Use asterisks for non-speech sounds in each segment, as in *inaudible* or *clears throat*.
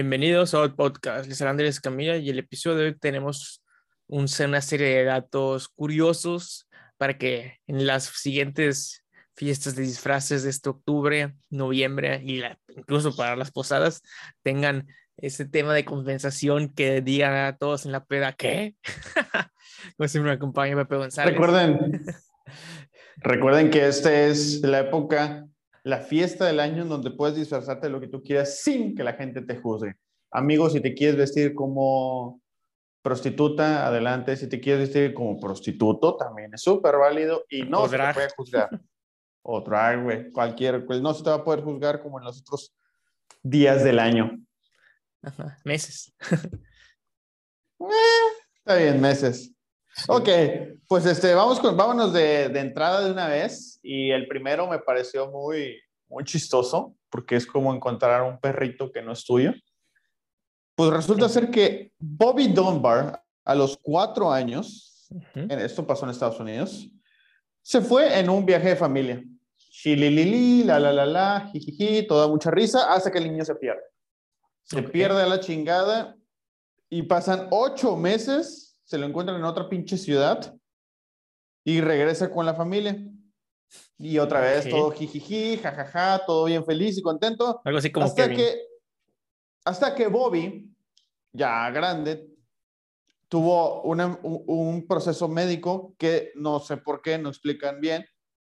Bienvenidos al podcast. Les habla Andrés Camilla y el episodio de hoy tenemos un, una serie de datos curiosos para que en las siguientes fiestas de disfraces de este octubre, noviembre y la, incluso para las posadas tengan ese tema de compensación que digan a todos en la peda, ¿qué? *laughs* Como siempre me acompaña Pepe González. Recuerden, *laughs* recuerden que esta es la época, la fiesta del año en donde puedes disfrazarte de lo que tú quieras sin que la gente te juzgue. Amigos, si te quieres vestir como prostituta, adelante. Si te quieres vestir como prostituto, también es súper válido y no se te puede juzgar. O drag, güey, cualquier, pues no se te va a poder juzgar como en los otros días del año. Ajá, meses. Eh, está bien, meses. Ok, pues este, vamos con, vámonos de, de, entrada de una vez. Y el primero me pareció muy, muy chistoso, porque es como encontrar un perrito que no es tuyo. Pues resulta ser que Bobby Dunbar, a los cuatro años, uh -huh. en, esto pasó en Estados Unidos, se fue en un viaje de familia. Chililili, la la la la, jijiji, toda mucha risa, hasta que el niño se pierde. Se okay. pierde a la chingada y pasan ocho meses, se lo encuentran en otra pinche ciudad y regresa con la familia. Y otra vez okay. todo jijiji, jajaja, todo bien feliz y contento. Algo así como hasta Kevin. que hasta que Bobby, ya grande, tuvo una, un, un, proceso médico que no sé por qué, no explican bien.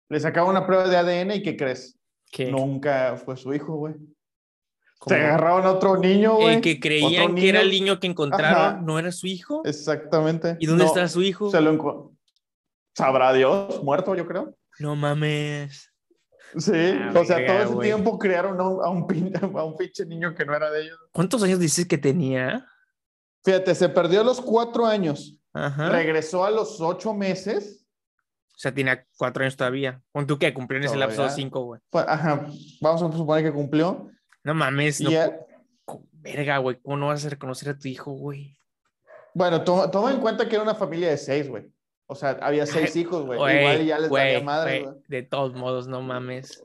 Le sacaba una prueba de ADN y ¿qué crees? ¿Qué? Nunca fue su hijo, güey. Se agarraron a otro niño, güey. El que creían que era el niño que encontraron, Ajá. ¿no era su hijo? Exactamente. ¿Y dónde no, está su hijo? Se lo Sabrá Dios, muerto, yo creo. No mames. Sí, ah, o sea, verga, todo ese wey. tiempo criaron a un, a, un pinche, *laughs* a un pinche niño que no era de ellos. ¿Cuántos años dices que tenía? Fíjate, se perdió a los cuatro años. Ajá. Regresó a los ocho meses. O sea, tenía cuatro años todavía. ¿Con tú qué? Cumplió en ese lapso de cinco, güey. Pues, ajá, vamos a suponer que cumplió. No mames, no. Verga, güey, ¿cómo no vas a reconocer a tu hijo, güey? Bueno, toma, toma en cuenta que era una familia de seis, güey. O sea, había seis hijos, güey. Igual ya les valía madre, güey. De todos modos, no mames.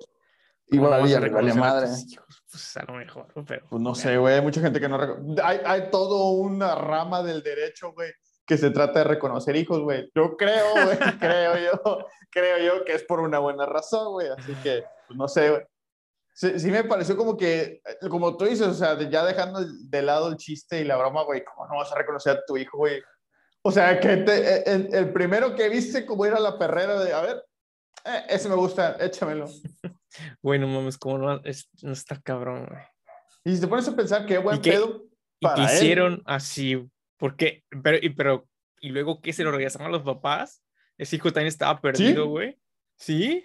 Igual ya les valía madre. Pues a lo mejor, pero. Pues no sé, güey. Hay mucha gente que no. Hay, hay todo una rama del derecho, güey, que se trata de reconocer hijos, güey. Yo creo, güey, *laughs* creo yo, creo yo que es por una buena razón, güey. Así que, pues no sé, güey. Sí, sí, me pareció como que, como tú dices, o sea, ya dejando de lado el chiste y la broma, güey, ¿cómo no vas a reconocer a tu hijo, güey? O sea, que te, el, el, primero que viste como ir a la perrera de, a ver, eh, ese me gusta, échamelo. *laughs* Bueno, mames, como no, es, no está cabrón, güey. Y si te pones a pensar qué buen ¿Y qué, pedo para y que hicieron así, porque, pero, y, pero, y luego que se lo regresaron a los papás, ese hijo también estaba perdido, güey. ¿Sí?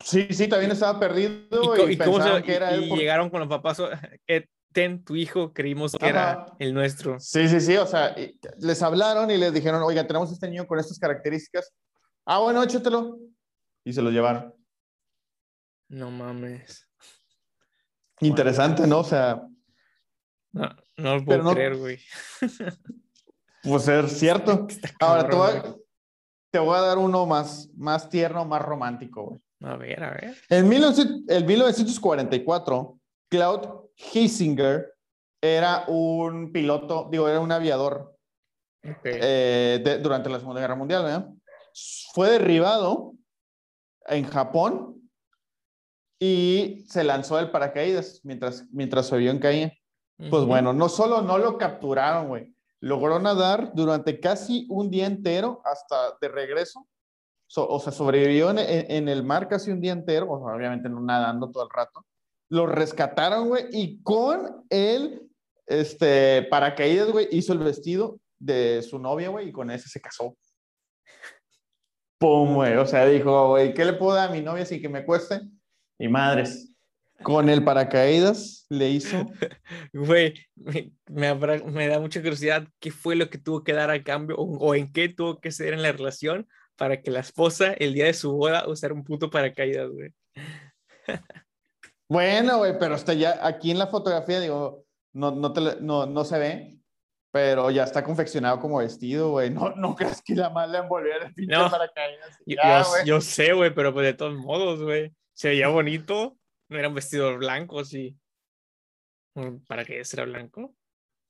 ¿Sí? Sí, también estaba perdido. ¿Y, y, y cómo se, que era y, él por... llegaron con los papás? Eh, ten tu hijo, creímos que Ajá. era el nuestro. Sí, sí, sí, o sea, les hablaron y les dijeron, oiga, tenemos este niño con estas características. Ah, bueno, échatelo. Y se lo llevaron. No mames. Interesante, ¿no? O sea. No, no lo puedo no, creer, güey. *laughs* Pues ser cierto. Ahora, te voy, a, te voy, a, dar uno más, más tierno, más romántico, güey. A ver, a ver. En 19, el 1944, Claude Hiesinger era un piloto, digo, era un aviador okay. eh, de, durante la Segunda Guerra Mundial, ¿verdad? Fue derribado en Japón y se lanzó del paracaídas mientras, mientras su avión caía. Uh -huh. Pues bueno, no solo no lo capturaron, güey, logró nadar durante casi un día entero hasta de regreso. So, o sea, sobrevivió en, el mar casi un día entero, o sea, obviamente no nadando todo el rato. Lo rescataron, güey, y con el este, paracaídas, güey, hizo el vestido de su novia, güey, y con ese se casó. Pum, güey, o sea, dijo, güey, ¿qué le puedo dar a mi novia sin que me cueste? Y madres, con el paracaídas le hizo. *laughs* Güey, me, da mucha curiosidad qué fue lo que tuvo que dar a cambio o, en qué tuvo que ser en la relación para que la esposa, el día de su boda, usara un puto paracaídas, güey. bueno, güey, pero hasta ya aquí en la fotografía, digo, no, no, te, no, no se ve, pero ya está confeccionado como vestido, güey. No, no *laughs* creas que la mala envolviera el pinche no, paracaídas. Ya, yo, yo, sé, güey, pero pues de todos modos, güey. Se veía bonito. No era un vestido blanco, sí. ¿Para que era blanco?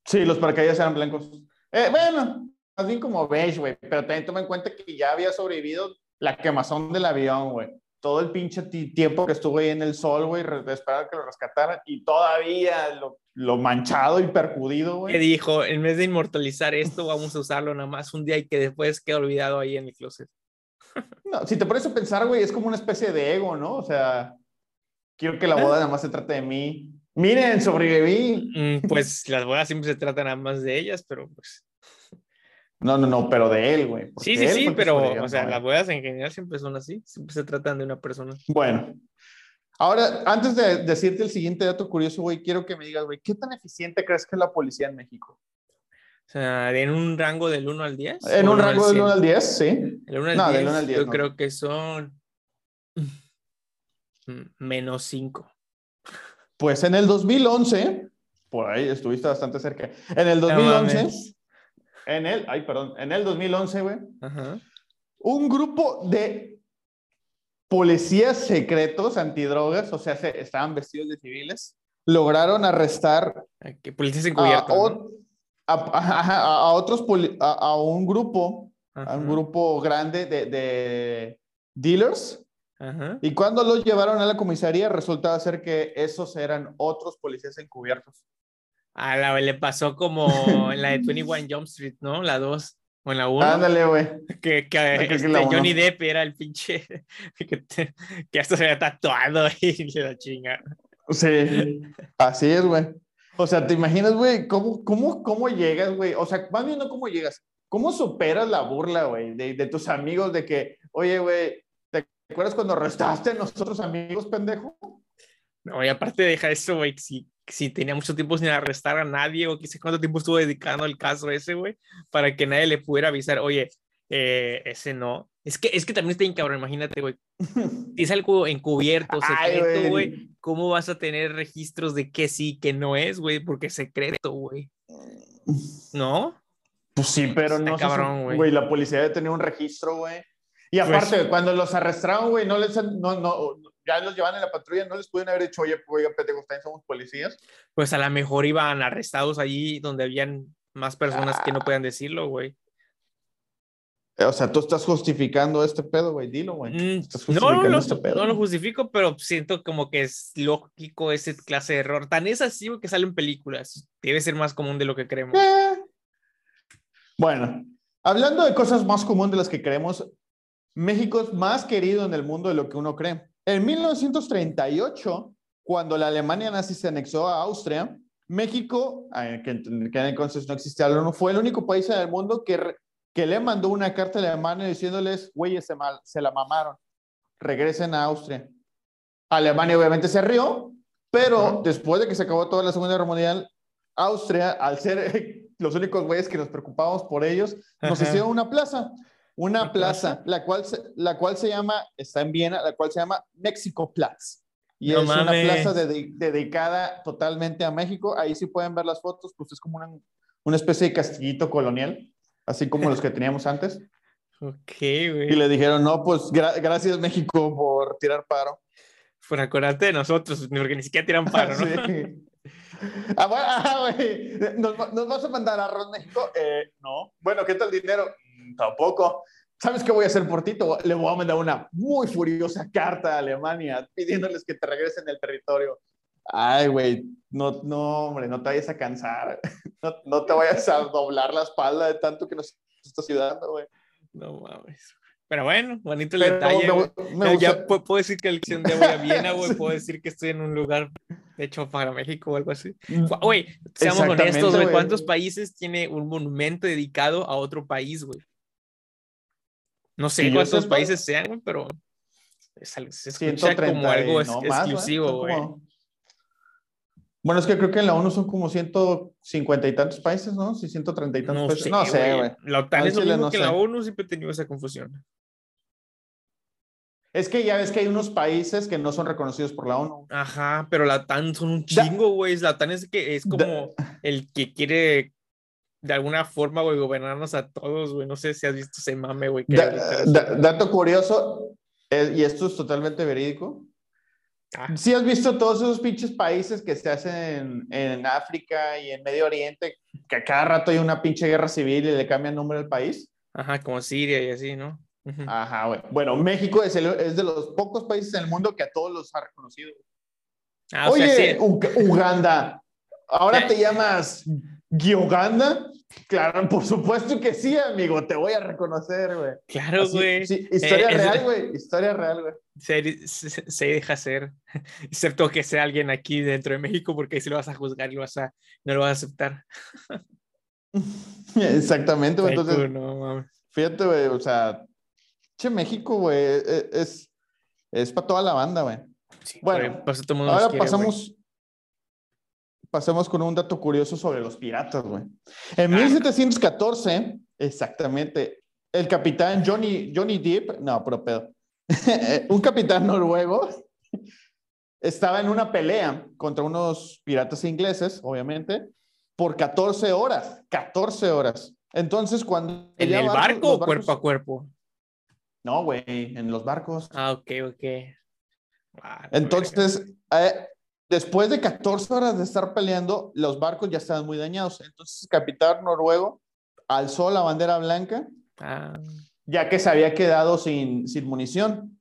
Sí, los paracaídas eran blancos. Eh, bueno, más bien como beige, güey. Pero también toma en cuenta que ya había sobrevivido la quemazón del avión, güey. Todo el pinche tiempo que estuvo ahí en el sol, güey, de esperar que lo rescataran. Y todavía lo, lo manchado y percudido, güey. Que dijo, en vez de inmortalizar esto, vamos a usarlo nada más un día y que después quede olvidado ahí en el closet. No, si te pones a pensar, güey, es como una especie de ego, ¿no? O sea, quiero que la boda nada más se trate de mí. Miren, sobreviví. Mm, pues las bodas siempre se tratan nada más de ellas, pero pues. No, no, no, pero de él, güey. Sí, sí, sí, pero, o sea, las bodas en general siempre son así, siempre se tratan de una persona. Bueno, ahora, antes de decirte el siguiente dato curioso, güey, quiero que me digas, güey, ¿qué tan eficiente crees que es la policía en México? O sea, en un rango del 1 al 10. En un rango del 1 al 10, sí. El 1 al, no, 10, del 1 al 10, yo no. creo que son *laughs* menos 5. Pues en el 2011, por ahí estuviste bastante cerca. En el 2011, no en el, ay, perdón, en el 2011, güey, un grupo de policías secretos antidrogas, o sea, se, estaban vestidos de civiles, lograron arrestar ¿Qué policías encubiertos? A, a, a, otros, a, un grupo, a un grupo grande de, de dealers y cuando los llevaron a la comisaría, resultaba ser que esos eran otros policías encubiertos. A la le pasó como en la de 21 Jump Street, ¿no? La 2 o en la 1. Ándale, güey. Que, que, este, Johnny Depp era el pinche *laughs* que, que hasta se había tatuado *laughs* y la chinga. Sí, así es, güey. O sea, ¿te imaginas, güey? ¿Cómo, cómo, cómo llegas, güey? O sea, más bien no cómo llegas. ¿Cómo superas la burla, güey? De, de tus amigos de que, oye, güey, ¿Te acuerdas cuando arrestaste a nosotros amigos, pendejo? No, y aparte deja eso, güey, si, si tenía mucho tiempo sin arrestar a nadie o qué sé cuánto tiempo estuvo dedicando al caso ese, güey, para que nadie le pudiera avisar, oye, eh, ese no. Es que, es que también está bien cabrón, imagínate, güey. *laughs* Es algo encubierto, secreto, güey. ¿Cómo vas a tener registros de qué sí, qué no es, güey? Porque es secreto, güey. ¿No? Pues sí, pero no. Cabrón, güey. La policía debe tener un registro, güey. Y pues aparte, cuando los arrestaron, güey, no les, no, no, ya los llevan en la patrulla, no les pudieron haber dicho, oye, oiga, pendejo, ustedes somos policías. Pues a lo mejor iban arrestados allí donde habían más personas que no puedan decirlo, güey. O sea, tú estás justificando este pedo, güey, dilo, güey. Mm, no, no, este pedo. no lo justifico, pero siento como que es lógico ese clase de error. Tan es así que sale en películas. Debe ser más común de lo que creemos. Eh. Bueno, hablando de cosas más comunes de las que creemos, México es más querido en el mundo de lo que uno cree. En 1938, cuando la Alemania nazi se anexó a Austria, México, eh, que, entonces no existía la fue el único país en el mundo que, que le mandó una carta a Alemania diciéndoles, güeyes, se, se la mamaron, regresen a Austria. Alemania obviamente se rió, pero después de que se acabó toda la Segunda Guerra Mundial, Austria, al ser *laughs* los únicos güeyes que nos preocupábamos por ellos, nos hicieron una plaza una plaza, la cual, se, la cual se llama, está en Viena, la cual se llama México Platz. Y es una plaza dedicada totalmente a México. Ahí sí pueden ver las fotos, pues es como una, una especie de castillito colonial, así como los que teníamos antes. *laughs* Ok, güey. Y le dijeron, no, pues gracias México por tirar paro. Por acordarte de nosotros, porque ni siquiera tiran paro, ¿no? *laughs* sí. Ah, bueno, *laughs* ah, ¿Nos, ¿Nos, vas a mandar arroz México? Eh, no. Bueno, ¿qué tal dinero? Tampoco. ¿Sabes qué voy a hacer por ti? Le voy a mandar una muy furiosa carta a Alemania pidiéndoles que te regresen el territorio. Ay, güey, no, no, hombre, no te vayas a cansar. *laughs* No, no, te vayas a doblar la espalda de tanto que nos estás ayudando, güey. No mames. Pero bueno, bonito el detalle. ya puedo decir que el día voy a Viena, güey. *laughs* Puedo decir que estoy en un lugar hecho para México o algo así. Mm, güey, seamos honestos, güey. ¿Cuántos países tiene un monumento dedicado a otro país, güey? No sé cuántos países sean, güey, pero se escucha como algo exclusivo, güey. Bueno, es que creo que en la ONU son como 150 y tantos países, ¿no? Sí, 130 y tantos no países. Sé, no sé, güey. La OTAN es lo mismo que la ONU, siempre he tenido esa confusión. Es que ya ves que hay unos países que no son reconocidos por la ONU. Ajá, pero la OTAN son un chingo, güey. La OTAN es, que, es como el que quiere de alguna forma, güey, gobernarnos a todos, güey. No sé si has visto ese mame, güey. dato curioso, y esto es totalmente verídico. Ah, ¿Sí has visto todos esos pinches países que se hacen en, en África y en Medio Oriente, que a cada rato hay una pinche guerra civil y le cambian nombre al país? ajá, como Siria y así, ¿no? Ajá, güey. Bueno, México es, el- es de los pocos países en el mundo que a todos los ha reconocido. Ah, o Oye, sea, sí. Ug- Uganda, ¿ahora te llamas Gioganda? Claro, por supuesto que sí, amigo, te voy a reconocer, güey. Claro, Así- güey. sí, historia Eh, es- real, güey. Historia real, güey. Se, se- se deja hacer, *laughs* excepto que sea alguien aquí dentro de México, porque ahí sí lo vas a juzgar y lo vas a, no lo vas a aceptar. *laughs* Exactamente, güey. Entonces, no, mames. fíjate, güey, o sea, che, México, güey, e- es, es para toda la banda, güey. Sí, Bueno, güey, todo mundo Ahora quiere, güey. Pasamos con un dato curioso sobre los piratas, güey. En Ah. 1714, exactamente, el capitán Johnny, Johnny Depp, no, pero pedo, *laughs* un capitán noruego estaba en una pelea contra unos piratas ingleses, obviamente, por 14 horas, 14 horas. Entonces, cuando... ¿En el barco o cuerpo a cuerpo? No, güey, en los barcos. Ah, ok, ok. Ah, Entonces, eh, después de 14 horas de estar peleando, los barcos ya estaban muy dañados. Entonces, el capitán noruego alzó la bandera blanca. Ah, ya que se había quedado sin, sin munición,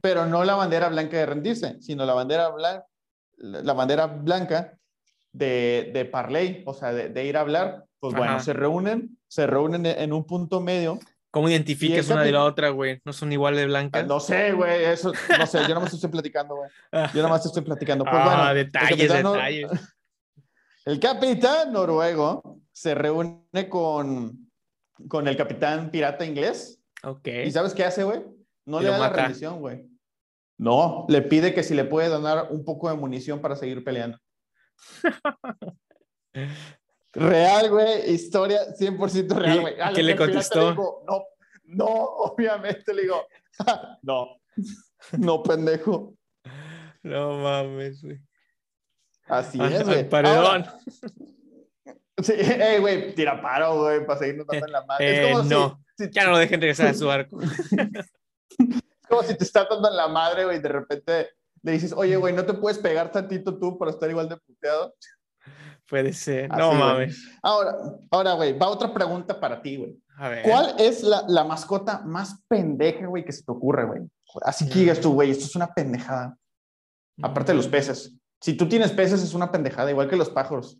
pero no la bandera blanca de rendirse, sino la bandera, blan- la bandera blanca de, de parley, o sea, de, de ir a hablar. Pues bueno, se reúnen, se reúnen en un punto medio. ¿Cómo identificas una de la otra, güey? ¿No son igual de Ah, blancas? No sé, güey, eso, no sé, yo nomás estoy platicando, güey. Yo nomás estoy platicando. *laughs* Pues ah, bueno, el detalles, nor- detalles. *laughs* El capitán noruego se reúne con, con el capitán pirata inglés. Ok. ¿Y sabes qué hace, güey? No Y le da la rendición, güey. No, le pide que si le puede donar un poco de munición para seguir peleando. *laughs* Real, güey, historia 100% real, ¿Y güey. A lo qué le contestó? no, no, obviamente le digo, *laughs* no, no, pendejo. No mames, güey. Así es, güey. paredón. Sí, hey, güey, tira paro, güey, para seguirnos dando en la madre. Eh, es como no. si, si- Ya no lo dejen regresar a su arco. *laughs* es como si te está dando en la madre, güey, y de repente le dices, oye, güey, ¿no te puedes pegar tantito tú para estar igual de puteado? Puede ser. Así, No güey. mames. Ahora, ahora, güey, va otra pregunta para ti, güey. A ver. ¿Cuál es la, la mascota más pendeja, güey, que se te ocurre, güey? Así que digas tú, güey, esto es una pendejada. Aparte de los peces. Si tú tienes peces, es una pendejada, igual que los pájaros.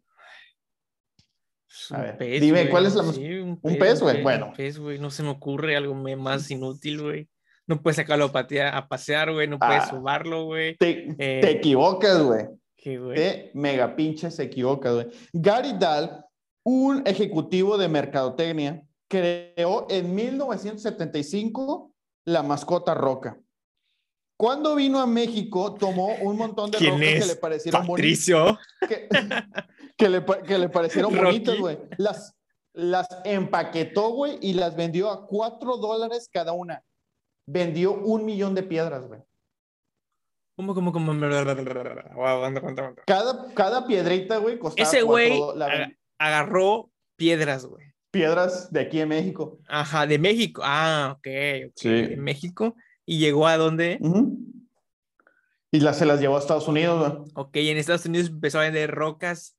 A ver, pez, dime, güey. ¿cuál es la más- Sí, un un pez, güey? Bueno. Un pez, güey. No se me ocurre algo más inútil, güey. No puedes sacarlo a, patear, a pasear, güey. No puedes Ah. subarlo, güey. Te, Eh, te equivocas, güey. ¿Qué, güey? Mega pinche se equivoca, güey. Gary Dahl, un ejecutivo de mercadotecnia, creó en 1975 la mascota roca. Cuando vino a México, tomó un montón de ¿Quién rocas que le parecieron bonitas. Que, *laughs* que le, pa- que le parecieron Rocky. bonitas, güey. Las, las empaquetó, güey, y las vendió a cuatro dólares cada una. Vendió un millón de piedras, güey. ¿Cómo, cómo, cómo? Cada, cada piedrita, güey, costaba Ese güey la agarró piedras, güey. piedras de aquí en México. Ajá, de México. Ah, ok. ok, Sí. De México. ¿Y llegó a dónde? Y las, se las llevó a Estados Unidos, güey. Ok, en Estados Unidos empezó a vender rocas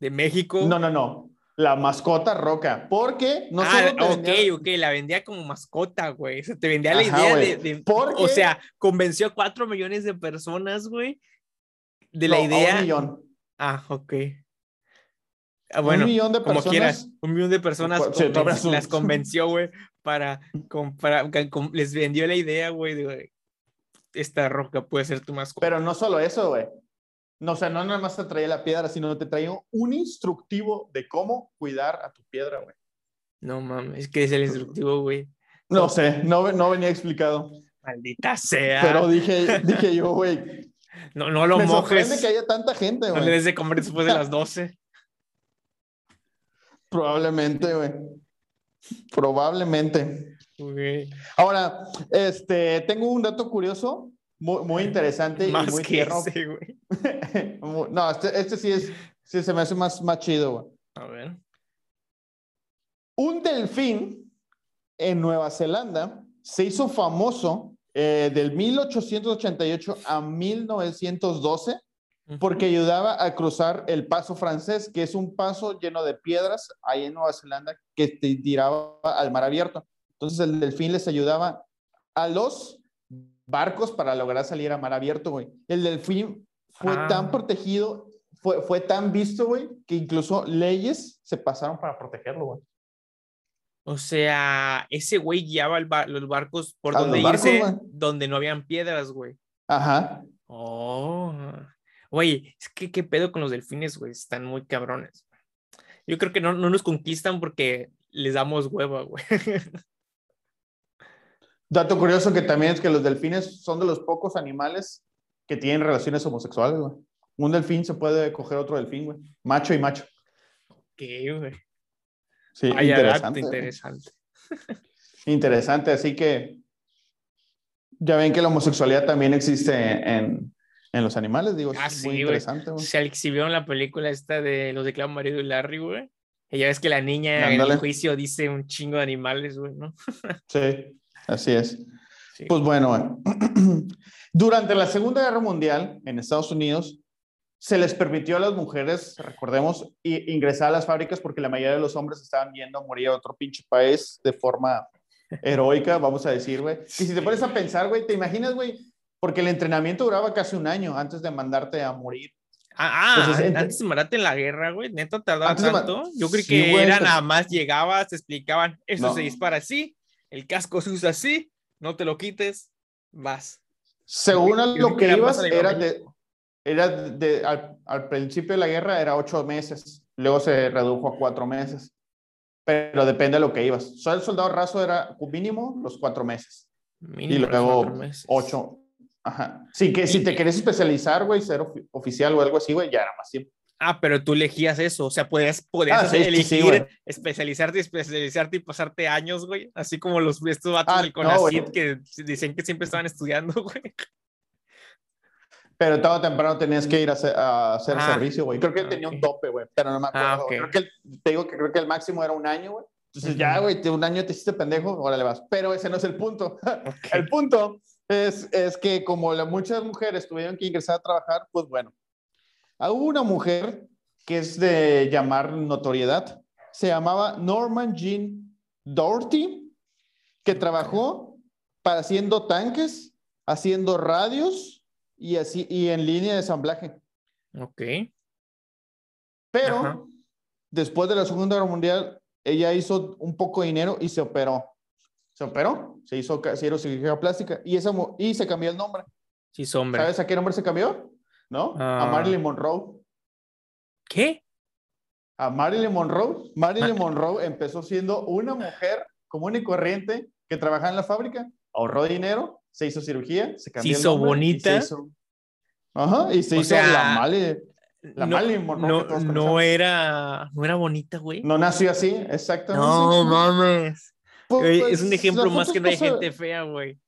de México. No, no, no. La mascota roca. Porque no ah, solo ok, ok, la vendía como mascota, güey. O sea, te vendía la idea güey. de, de- Porque- O sea, convenció a cuatro millones de personas, güey, de la a idea. un millón. Ah, ok. Ah, bueno, un millón de como personas. quieras, un millón de personas sí, conven- son- las convenció, güey, para, com- para- que com- les vendió la idea, güey, de güey, esta roca puede ser tu mascota. Pero no solo eso, güey. No, o sea, no nada más te traía la piedra, sino te traía un instructivo de cómo cuidar a tu piedra, güey. No mames, que es el instructivo, güey. No sé, no, no venía explicado. Maldita sea. Pero dije, dije yo, güey. no, no lo Me sorprende mojes. que haya tanta gente, No le güey. des de comer después de las *laughs* 12. Probablemente, güey. Probablemente. Güey. Ahora, este, tengo un dato curioso, muy, muy interesante y Más muy que tierno. ese, güey. *laughs* No, este, este sí es, sí se me hace más, más chido, güey. A ver. Un delfín en Nueva Zelanda se hizo famoso eh, del 1888 a 1912 porque ayudaba a cruzar el paso francés, que es un paso lleno de piedras ahí en Nueva Zelanda que te tiraba al mar abierto. Entonces el delfín les ayudaba a los barcos para lograr salir a mar abierto, güey. El delfín fue Ah. tan protegido, fue, fue tan visto, güey, que incluso leyes se pasaron para protegerlo, güey. O sea, ese güey guiaba el ba- los barcos por A donde barcos, irse, donde no habían piedras, güey. Ajá. Oh. Güey, es que qué pedo con los delfines, güey. Están muy cabrones. Yo creo que no, no nos conquistan porque les damos hueva, güey. *laughs* Dato curioso que también es que los delfines son de los pocos animales que tienen relaciones homosexuales, güey. Un delfín se puede coger otro delfín, güey. Macho y macho. ¿Qué, güey? Sí, dato interesante. interesante. *laughs* Interesante, así que ya ven que la homosexualidad también existe en, en los animales, digo, Ah, es sí, muy interesante. güey. Se exhibió en la película esta de los de Clau Marido y Larry, güey. Y ya ves que la niña en el juicio dice un chingo de animales, güey, ¿no? *laughs* Sí, así es. Sí. Pues bueno, güey. *clears throat* durante la Segunda Guerra Mundial en Estados Unidos, se les permitió a las mujeres, recordemos, ingresar a las fábricas porque la mayoría de los hombres estaban viendo morir a otro pinche país de forma *laughs* heroica, vamos a decir, güey. Y si te pones a pensar, güey, ¿te imaginas, güey? Porque el entrenamiento duraba casi un año antes de mandarte a morir. Ah, ah, Entonces, ent- antes de matarte en la guerra, güey, neta tardaba tanto. Yo creí Sí, que güey, era pero- nada más llegabas, te explicaban, eso No. se dispara así, el casco se usa así, no te lo quites, vas. Según a lo que era ibas, era de, era de, al, al principio de la guerra era ocho meses, luego se redujo a cuatro meses, pero depende de lo que ibas. Solo el soldado raso era mínimo los cuatro meses Mínimo y los luego cuatro meses. ocho. Ajá. Sí, que si te querés especializar, güey, ser ofi- oficial o algo así, güey, ya era más tiempo. Ah, pero tú elegías eso, o sea, podías, podías Ah, sí, sí, sí, elegir güey. especializarte, especializarte y pasarte años, güey, así como los estos vatos Ah, del no, güey. CONACYT que dicen que siempre estaban estudiando, *laughs* güey. Pero tarde o temprano tenías que ir a hacer, a hacer Ah, servicio, güey. Creo que tenía un tope, güey, pero no me acuerdo. Ah, ok. Creo que el- te digo que creo que el máximo era un año, güey. Entonces ya, güey, un año te hiciste pendejo, órale vas. Pero ese no es el punto. *laughs* Ok. El punto es, es que como la- muchas mujeres tuvieron que ingresar a trabajar, pues bueno, hubo una mujer que es de llamar notoriedad, se llamaba Norman Jean Doherty, que trabajó para haciendo tanques, haciendo radios y, así, y en línea de ensamblaje. Ok. Pero Ajá. después de la Segunda Guerra Mundial, ella hizo un poco de dinero y se operó. Se operó, se hizo, se hizo cirugía plástica y, esa, y se cambió el nombre. Sí, sombra. ¿Sabes a qué nombre se cambió? ¿No? A Ah. Marilyn Monroe. ¿Qué? A Marilyn Monroe. Marilyn Ma- Monroe empezó siendo una mujer común y corriente que trabajaba en la fábrica, ahorró dinero, se hizo cirugía, se cambió el hizo nombre y bonita. se hizo- Ajá, y se O hizo sea, la Marilyn. La no, Marilyn Monroe no, era, no era bonita, güey. No nació así, exactamente. No mames. Pues, es un las ejemplo más que no hay se- gente fea, güey.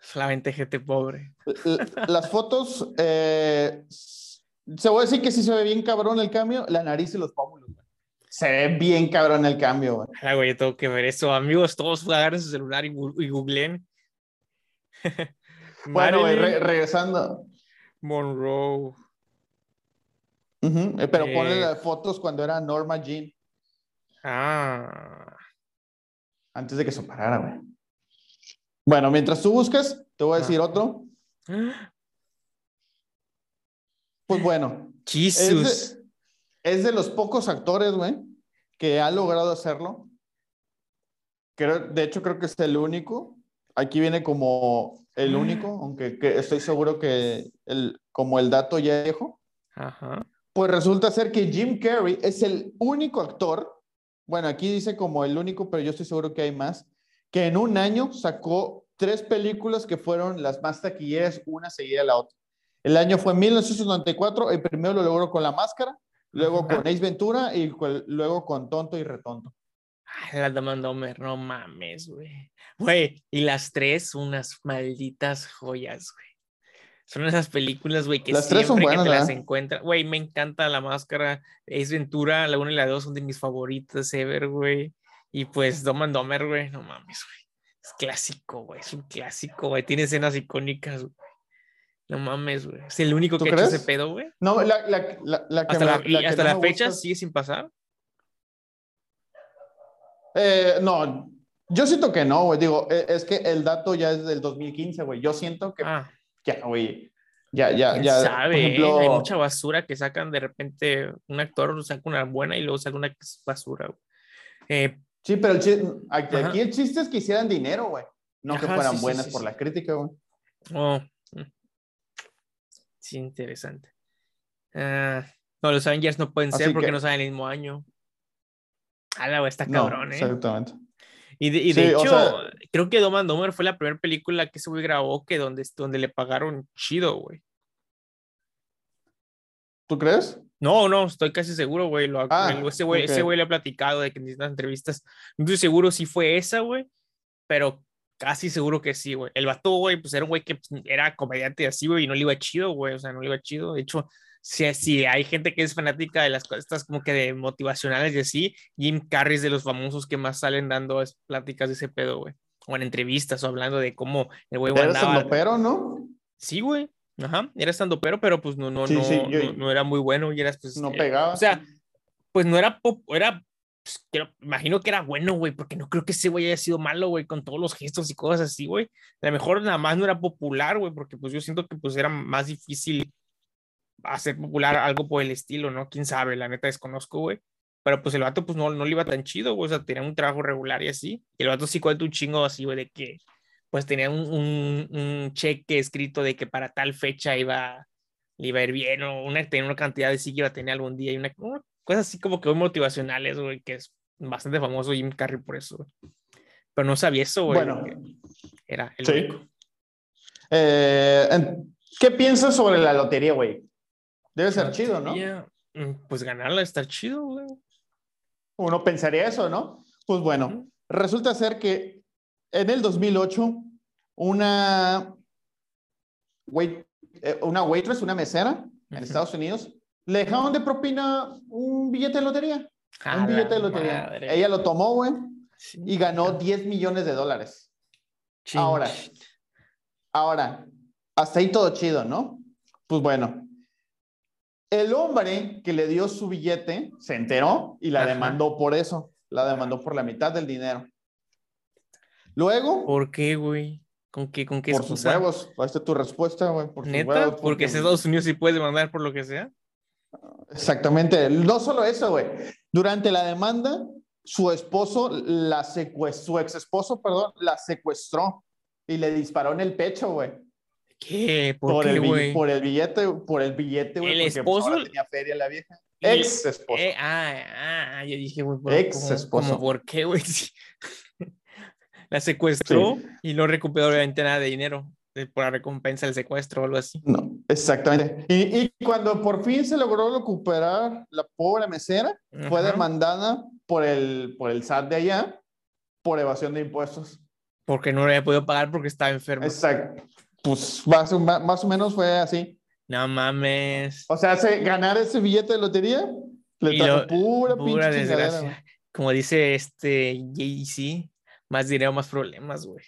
Solamente gente pobre. L- Las fotos, eh, se voy a decir que sí se ve bien cabrón el cambio, la nariz y los pómulos. güey. Se ve bien cabrón el cambio, güey. Ah, güey, yo tengo que ver eso. Amigos, todos agarren su celular y, y googleen. *laughs* Bueno, güey, re- regresando. Monroe. Eh, Pero Eh. ponle las fotos cuando era Norma Jean, Ah. antes de que se operara, güey. Bueno, mientras tú buscas, te voy a decir Ah. otro. Pues bueno, es Jesus. de, es de los pocos actores, güey, que ha logrado hacerlo. Creo, de hecho, creo que es el único. Aquí viene como el único, *gasps* aunque que estoy seguro que el, como el dato ya viejo. Ajá. Pues resulta ser que Jim Carrey es el único actor, bueno, aquí dice como el único, pero yo estoy seguro que hay más, que en un año sacó tres películas que fueron las más taquilleras, una seguida de la otra. El año fue 1994, el primero lo logró con La Máscara, luego con Ace Ventura y luego con Tonto y Retonto. Ay, la Dama Domer, no mames, güey. Güey, y las tres, unas malditas joyas, güey. Son esas películas, güey, que Las tres son siempre buenas, que te las encuentras. Güey, me encanta la máscara. Ace Ventura, la 1 y la 2 son de mis favoritas ever, güey. Y pues Dom and Domer, güey, no mames, güey. Es clásico, güey. Es un clásico, güey. Tiene escenas icónicas, güey. No mames, güey. Es el único que ha hecho ese pedo, güey. No, la, la, la, la que Hasta me- la, que hasta no me fecha gusta- sigue sin pasar. Eh, no, yo siento que no, güey. Digo, eh, es que el dato ya es del 2015, güey. Yo siento que Ah, ya, güey. Ya, ya, ya. sabe. por eh? ejemplo, Hay mucha basura que sacan de repente. Un actor saca una buena y luego saca una basura, güey. Eh, Sí, pero el chiste, aquí, Ajá. el chiste es que hicieran dinero, güey. No que fueran sí, buenas sí, por la crítica, güey. oh. Sí, interesante. Ah, no, los Avengers no pueden ser porque que- no salen el mismo año. Güey, está No, cabrón, ¿eh? exactamente. Y de, y de Sí, o hecho, sea- creo que Dom and Dumber fue la primera película que güey grabó que donde, donde le pagaron chido, güey. ¿Tú crees? No, no, estoy casi seguro, güey. Lo, Ah, ese güey ese ok. güey le ha platicado de que en distintas entrevistas. No estoy seguro si fue esa, güey, pero casi seguro que sí, güey. El vato, güey, pues era un güey que pues, era comediante así, güey, y no le iba chido, güey. O sea, no le iba chido. De hecho, si, si hay gente que es fanática de las cosas estas como que de motivacionales y así, Jim Carrey es de los famosos que más salen dando pláticas de ese pedo, güey. O en entrevistas o hablando de cómo el güey andaba. pero ¿no? Sí, güey. Ajá, era estando pero, pero pues no, no, Sí, no, sí, yo- no, no era muy bueno y eras pues. No eh, pegaba. O sea, pues no era pop, era, pues, imagino que era bueno, güey, porque no creo que ese güey haya sido malo, güey, con todos los gestos y cosas así, güey. A lo mejor nada más no era popular, güey, porque pues yo siento que pues era más difícil hacer popular algo por el estilo, ¿no? Quién sabe, la neta desconozco, güey. Pero pues el vato pues no, no le iba tan chido, güey, o sea, tenía un trabajo regular y así. Y el vato sí cuenta un chingo así, güey, de que pues tenía un, un, un cheque escrito de que para tal fecha iba, le iba a ir bien, o una, tenía una cantidad de sí que iba a tener algún día, y una, una cosas así como que muy motivacionales, güey, que es bastante famoso Jim Carrey por eso, güey. Pero no sabía eso, güey. Bueno. Era el Sí. único. Eh, ¿Qué piensas sobre la lotería, güey? Debe ser chido, ¿no? Mm, Pues ganarla está chido, güey. Uno pensaría eso, ¿no? Pues bueno, Ujú. resulta ser que en el 2008, una, wait, eh, una waitress, una mesera en. Estados Unidos, le dejaron de propina un billete de lotería. Un billete de lotería. madre. Ella lo tomó, güey, Sí. y ganó 10 millones de dólares. Ahora, ahora, hasta ahí todo chido, ¿no? Pues bueno, el hombre que le dio su billete se enteró y la Ajá. demandó por eso. La demandó por la mitad del dinero. Luego, por, ¿Por qué, güey? ¿Con qué, con qué sus excusa? huevos. Esta es tu respuesta, güey. Por sus ¿Neta? huevos, porque es Estados Unidos sí puede demandar por lo que sea. Exactamente. No solo eso, güey. Durante la demanda, su esposo, la secuestró, su ex esposo, perdón, la secuestró y le disparó en el pecho, güey. ¿Qué? ¿Por, Por, qué, el, güey? por el billete, por el billete, güey. ¿El porque, pues, esposo? ahora tenía feria la vieja. Ex esposo. Eh, ah, ah, yo dije, güey, ¿por- Ex esposo. por qué, güey? *laughs* Sí. La secuestró y no recuperó obviamente nada de dinero de- por la recompensa del secuestro o algo así. No, exactamente. Y, y cuando por fin se logró recuperar la pobre mesera, fue Ajá. demandada por el, por el SAT de allá por evasión de impuestos. Porque no lo había podido pagar porque estaba enfermo. Exacto. Pues más, o- más o menos fue así. No mames. O sea, hace- ganar ese billete de lotería le trajo lo- pura, Pura pinche desgracia. Como dice este Jay-Z, más dinero, más problemas, güey.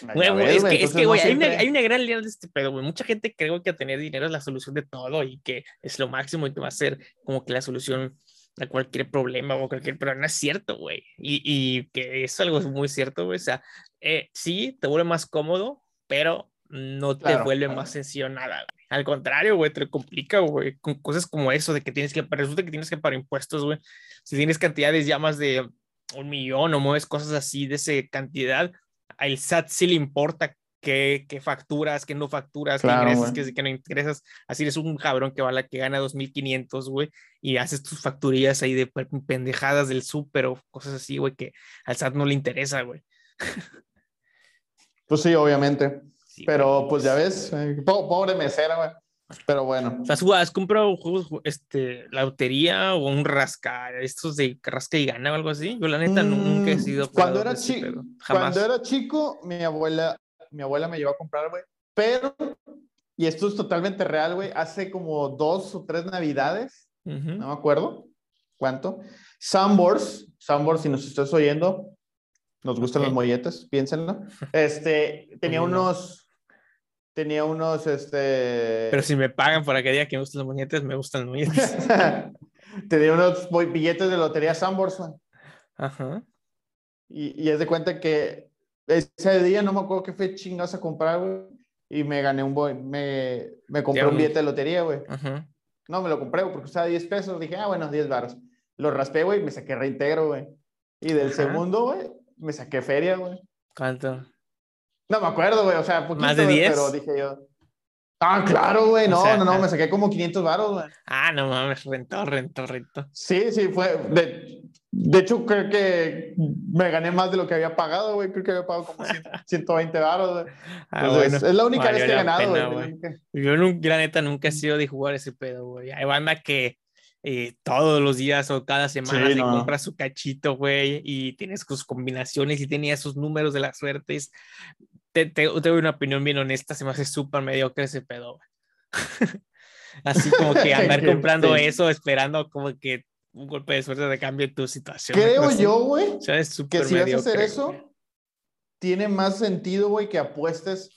Ya Güey, güey, es que, es que, no güey, hay, una, hay una gran línea de este pedo, güey. Mucha gente cree que tener dinero es la solución de todo y que es lo máximo y que va a ser como que la solución a cualquier problema o cualquier pero no es cierto, güey. Y, y que es algo muy cierto, güey. O sea, eh, sí, te vuelve más cómodo, pero no te Claro, vuelve claro. más sencillo nada, güey. Al contrario, güey, te complica, güey, con cosas como eso, de que tienes que, resulta que tienes que pagar impuestos, güey. Si tienes cantidades ya más de un millón o mueves cosas así de esa cantidad, al SAT sí le importa qué, qué facturas, qué no facturas, Claro, qué ingresas, qué, qué no ingresas. Así eres un cabrón que, vale, que gana 2.500, güey, y haces tus facturillas ahí de pe- pendejadas del súper o cosas así, güey, que al SAT no le interesa, güey. Pues sí, obviamente. Sí, Pero pues ya ves, eh, po- pobre mesera, güey. Pero bueno. O sea, ¿has jugado- ¿has comprado juegos, ju- este, la lotería o un rasca, estos de rasca y gana o algo así? Yo la neta nu- nunca he Mm, sido Cuando jugador era, de ese chi- pedo, jamás. cuando era chico, mi abuela, mi abuela me llevó a comprar, güey. Pero, y esto es totalmente real, güey, hace como dos o tres navidades, Ujú. no me acuerdo cuánto. Sambors, Sambors, si nos estás oyendo, Nos gustan Ok. los molletes, piénsenlo. *laughs* Este, tenía unos, tenía unos, este... Pero si me pagan para que diga que me gustan los muñetes, me gustan los muñetes. *laughs* tenía unos billetes de lotería güey. Ajá. Y, y es de cuenta que ese día no me acuerdo qué fue chingados a comprar, güey. Y me gané un, me, me compré un- billete de lotería, güey. Ajá. No, me lo compré güey, porque costaba 10 pesos. Dije, ah, bueno, 10 baros. Lo raspé, güey, y me saqué reintegro, güey. Y del Ajá. segundo, güey, me saqué feria, güey. ¿Cuánto? No me acuerdo, güey, o sea, poquito, ¿Más de güey, 10? pero dije yo. Ah, claro, güey, O no, sea, no, no, ah. me saqué como 500 baros, güey. Ah, no mames, rentó, rentó, rentó. Sí, sí, fue. De, de hecho, creo que me gané más de lo que había pagado, güey. Creo que había pagado como 100 120 baros, güey. Ah, bueno. es la única vez que he ganado, güey. Yo, nun- la neta, nunca he sido de jugar ese pedo, güey. Hay banda que eh, todos los días o cada semana Sí, se no. compra su cachito, güey, y tienes sus combinaciones y tenía sus números de las suertes. Te, te, te doy una opinión bien honesta, se me hace súper mediocre ese pedo. *laughs* Así como que *laughs* andar comprando pe- eso, esperando como que un golpe de suerte te cambie tu situación. Creo así. yo, güey, que si vas a hacer mediocre, eso, tiene más sentido, güey, que apuestes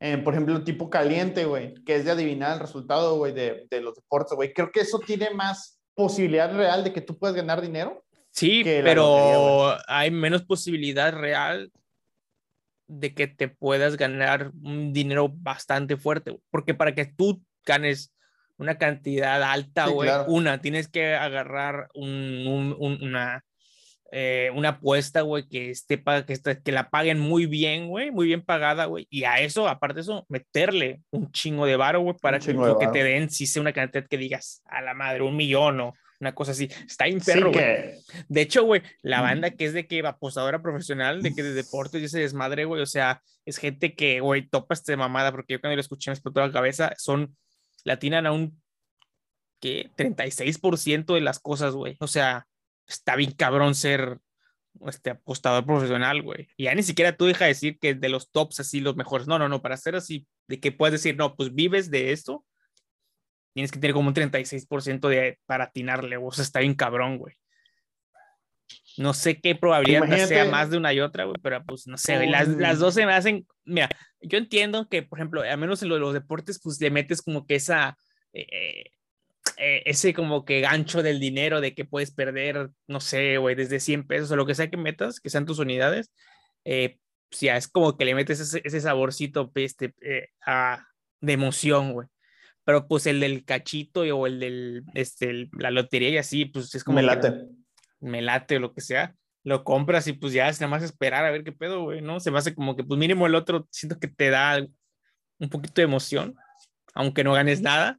en, por ejemplo, tipo caliente, güey, que es de adivinar el resultado, güey, de, de los deportes, güey. Creo que eso tiene más posibilidad real de que tú puedas ganar dinero. Sí, pero lotería, hay menos posibilidad real de que te puedas ganar un dinero bastante fuerte, porque para que tú ganes una cantidad alta, Sí, güey, claro. una, tienes que agarrar un- un- un- una, eh, una apuesta, güey, que esté que, esté- que la paguen muy bien, güey, muy bien pagada, güey, y a eso, aparte de eso, meterle un chingo de varo, güey, para que lo que te den, si sea una cantidad que digas, a la madre, un millón o una cosa así. Está bien Sí, que De hecho, güey, la banda que es de que apostadora profesional, de que de deportes y ese desmadre, güey, o sea, es gente que, güey, topa este mamada, porque yo cuando lo escuché me explotó la cabeza, son, latinan a un, ¿qué? 36% de las cosas, güey. O sea, está bien cabrón ser este apostador profesional, güey. Y ya ni siquiera tú deja de decir que de los tops así los mejores. No, no, no, para ser así, de que puedes decir, no, pues vives de esto, tienes que tener como un 36% de, para atinarle. O sea, está bien cabrón, güey. No sé qué probabilidad sea más de una y otra, güey, pero pues no sé, güey, las, las dos se me hacen, mira, yo entiendo que, por ejemplo, al menos en lo de los deportes, pues le metes como que esa, eh, eh, ese como que gancho del dinero de que puedes perder, no sé, güey, desde 100 pesos o lo que sea que metas, que sean tus unidades, eh, pues ya es como que le metes ese, ese saborcito este, eh, a- de emoción, güey. Pero pues el del cachito o el del, este, el- la lotería y así, pues es como me que late. me late o lo que sea, lo compras y pues ya es nada más esperar a ver qué pedo, güey, ¿no? Se me hace como que pues mínimo el otro siento que te da un poquito de emoción, aunque no ganes nada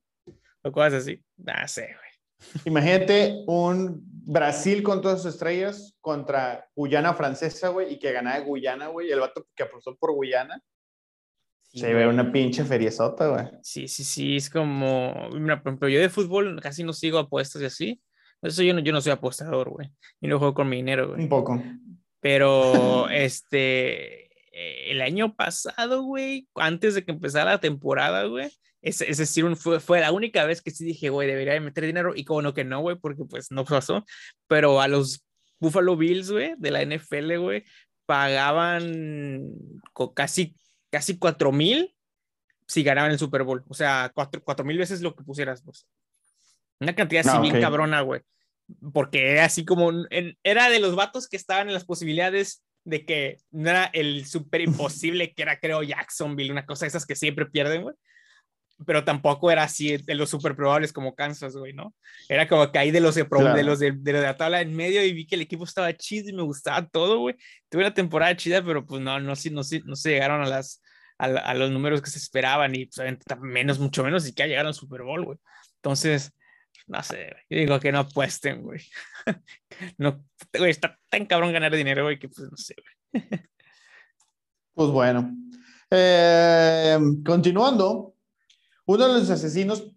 o cosas así. No sé, güey. Imagínate un Brasil con todas sus estrellas contra Guyana francesa, güey, y que ganara Guyana, güey, el vato que apostó por Guyana. Sí, Se ve una pinche feriezota, güey. Sí, sí, sí, es como, mira, por ejemplo, yo de fútbol casi no sigo apuestas y así. Eso yo no, yo no soy apostador, güey. Yo no juego con mi dinero, güey. Un poco. Pero *laughs* este, eh, el año pasado, güey, antes de que empezara la temporada, güey, es, es decir, un- fue, fue la única vez que sí dije, güey, debería de meter dinero y como no que no, güey, porque pues no pasó. Pero a los Buffalo Bills, güey, de la NFL, güey, pagaban co- casi, casi 4 mil si ganaban el Super Bowl. O sea, 4 mil veces lo que pusieras, pues. Una cantidad así Ah, bien ok. cabrona, güey. Porque era así como, en- era de los vatos que estaban en las posibilidades de que no era el súper *laughs* imposible que era, creo, Jacksonville, una cosa de esas que siempre pierden, güey. Pero tampoco era así de los súper probables como Kansas, güey, ¿no? Era como que ahí de los de, Claro. de los de, de la tabla en medio y vi que el equipo estaba chido y me gustaba todo, güey. Tuve una temporada chida, pero pues no, no, no, sí- no se llegaron a las a, los números que se esperaban y pues, menos, mucho menos, y que llegaron al Super Bowl, güey. Entonces, no sé, güey. yo digo que no apuesten, güey. *laughs* no, güey, está tan cabrón ganar dinero, güey, que pues no sé, güey. Pues bueno. Eh, continuando, uno de los asesinos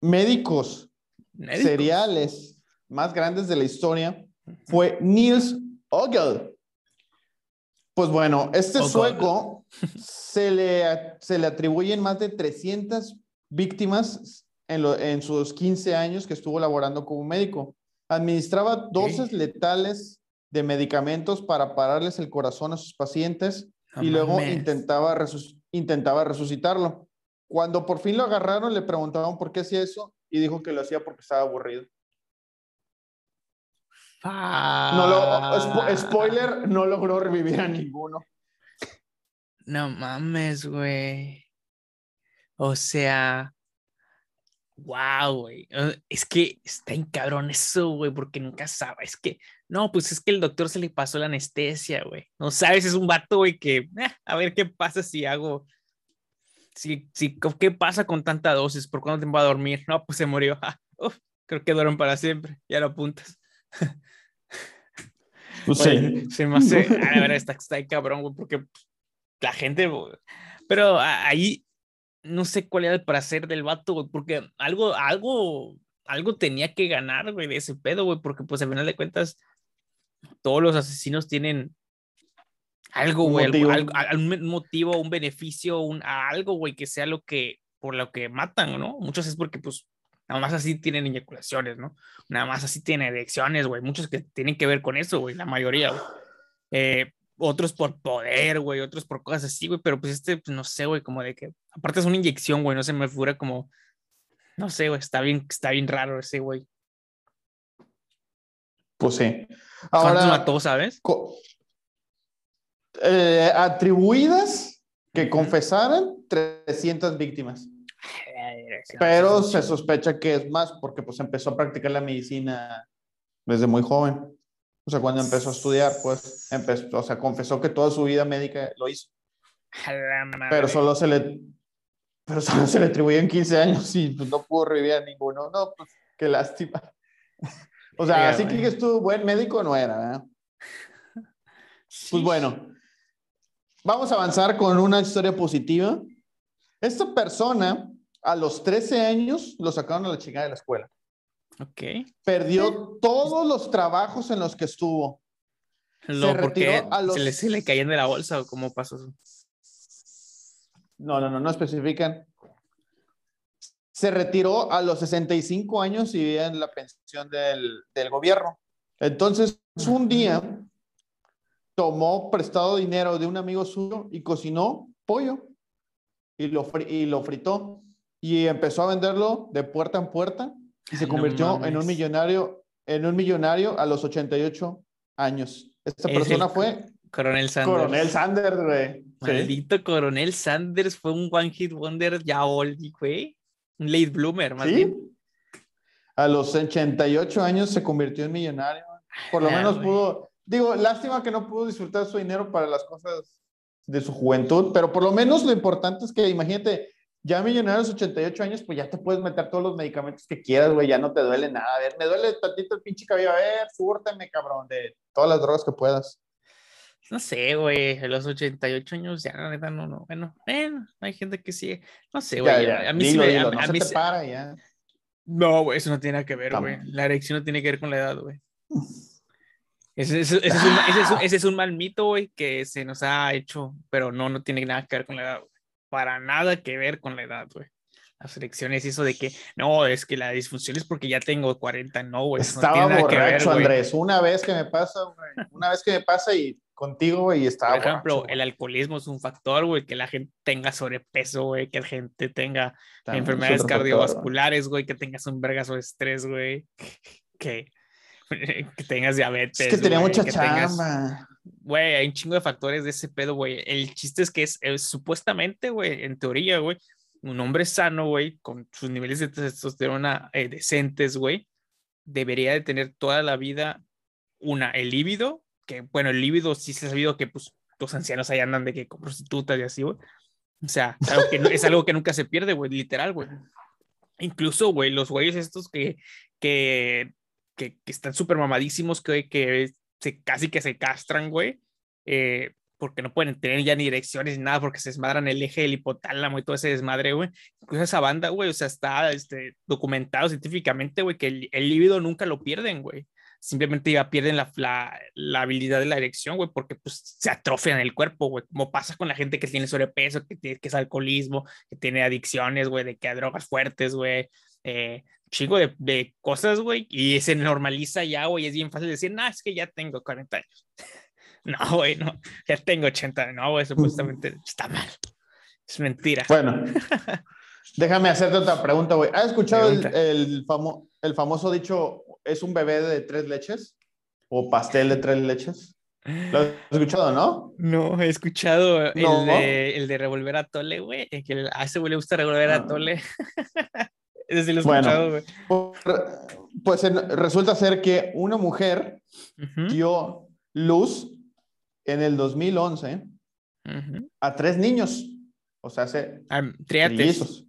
médicos Médicos. seriales más grandes de la historia fue Niels Ogel. Pues bueno, este sueco *laughs* se le, se le atribuyen más de 300 víctimas en, lo- en sus 15 años que estuvo laborando como médico. Administraba dosis letales de medicamentos para pararles el corazón a sus pacientes y luego intentaba, intentaba resucitarlo. Cuando por fin lo agarraron, le preguntaban por qué hacía eso y dijo que lo hacía porque estaba aburrido. No lo, spoiler, no logró revivir a ninguno. No mames, güey. O sea, wow, güey. Es que está en cabrón eso, güey, porque nunca sabe. Es que, no, pues es que el doctor se le pasó la anestesia, güey. No sabes, es un vato, güey, que, eh, a ver qué pasa si hago. Si, si, ¿Qué pasa con tanta dosis? ¿Por cuándo te va a dormir? No, pues se murió. *laughs* creo que duermen para siempre. Ya lo apuntas. *laughs* Pues sí. Se me hace. *laughs* A ver, está, está ahí cabrón, güey, porque la gente. Pero ahí no sé cuál era el placer del vato, güey, porque algo, algo, algo tenía que ganar, güey, de ese pedo, güey, porque pues al final de cuentas todos los asesinos tienen algo, güey, un motivo, un beneficio, un algo, güey, que sea lo que, por lo que matan, ¿no? Muchos es porque pues nada más así tienen eyaculaciones, ¿no? Nada más así tienen erecciones, güey, muchos que tienen que ver con eso, güey, la mayoría, güey. Eh, otros por poder, güey, otros por cosas así, güey, pero pues este, pues no sé, güey, como de que, aparte es una inyección, güey, no se me figura como, no sé, güey, está bien, está bien raro ese, güey. Pues sí. Ahora, mató, sabes? Eh, atribuidas que confesaran 300 víctimas. Pero se sospecha que es más porque pues empezó a practicar la medicina desde muy joven. O sea, cuando empezó a estudiar, pues, empezó, o sea, confesó que toda su vida médica lo hizo. Pero solo se le, pero solo se le atribuyen 15 años y pues, no pudo revivir a ninguno. No, pues, qué lástima. *laughs* O sea, así que estuvo buen médico no era, ¿verdad? Pues bueno, vamos a avanzar con una historia positiva. Esta persona, a los 13 años, lo sacaron a la chingada de la escuela. Ok. Perdió todos los trabajos en los que estuvo. No, porque se, le, se le caían de la bolsa o cómo pasó eso. No, no, no, no especifican. Se retiró a los 65 años y vivía en la pensión del, del gobierno. Entonces, un día tomó prestado dinero de un amigo suyo y cocinó pollo y lo, y lo fritó y empezó a venderlo de puerta en puerta y se convirtió en un millonario, en un millonario a los 88 años. Esta persona fue Coronel Sanders. Coronel Sanders, güey. Maldito Coronel Sanders fue un one hit wonder ya oldie, güey. Un late bloomer, más ¿Sí? A los 88 años se convirtió en millonario. Por lo ah, menos pudo, digo, lástima que no pudo disfrutar su dinero para las cosas de su juventud, pero por lo menos lo importante es que imagínate, ya millonario a los 88 años, pues ya te puedes meter todos los medicamentos que quieras, güey, ya no te duele nada. A ver, me duele tantito el pinche cabello, a ver, súrteme, cabrón, de todas las drogas que puedas. No sé, güey, a los 88 años ya, la neta, no, no, bueno, bueno, hay gente que sí, no sé, güey, a mí sí me, a, no mí se te para ya. No, güey, eso no tiene nada que ver, güey, la erección no tiene que ver con la edad, güey. Ese, ese, es un, ese, es un, mal mito, güey, que se nos ha hecho, pero no, no tiene nada que ver con la edad, güey para nada que ver con la edad, güey. Las elecciones, eso de que no, es que la disfunción es porque ya tengo 40, no, güey. Estaba no borracho, Andrés. Una vez que me pasa, güey. Una vez que me pasa y contigo, güey, estaba. Por ejemplo, el alcoholismo es un factor, güey, que la gente tenga sobrepeso, güey, que la gente tenga enfermedades cardiovasculares, güey, que tengas un vergazo de estrés, güey, que, *laughs* que tengas diabetes. Es que tenía mucha chamba. Güey, hay un chingo de factores de ese pedo, güey. El chiste es que es, supuestamente, güey, en teoría, güey, un hombre sano, güey, con sus niveles de testosterona eh, decentes, güey, debería de tener toda la vida una, el líbido, que bueno, el líbido sí se ha sabido que pues los ancianos ahí andan de que con prostitutas y así, güey. O sea, es algo que, es algo que nunca se pierde, güey, literal, güey. Incluso, güey, los güeyes estos que, que, que, que están súper mamadísimos, que, que casi que se castran, güey, eh, porque no pueden tener ya ni direcciones ni nada, porque se desmadran el eje del hipotálamo y todo ese desmadre, güey. Incluso esa banda, güey, o sea, está este, documentado científicamente, güey, que el, el líbido nunca lo pierden, güey. Simplemente ya pierden la, la, la habilidad de la erección, güey, porque pues se atrofian el cuerpo, güey, como pasa con la gente que tiene sobrepeso, que, que es alcoholismo, que tiene adicciones, güey, de que a drogas fuertes, güey, eh, chingo de, de cosas, güey, y se normaliza ya, güey, es bien fácil decir, no, es que ya tengo 40 años. *laughs* no, güey, no, ya tengo 80, no, güey, supuestamente está mal. Es mentira. Bueno, *laughs* déjame hacerte otra pregunta, güey. ¿Has escuchado el, el, famo el famoso dicho, es un bebé de tres leches? ¿O pastel de tres leches? ¿Lo has escuchado, no? No, he escuchado el, de, el de revolver a Tole, güey. Que a ese güey le gusta revolver a ah. Tole. *laughs* Ese sí lo he escuchado, güey. pues, resulta ser que una mujer dio luz en el 2011 a tres niños. O sea, hace triates.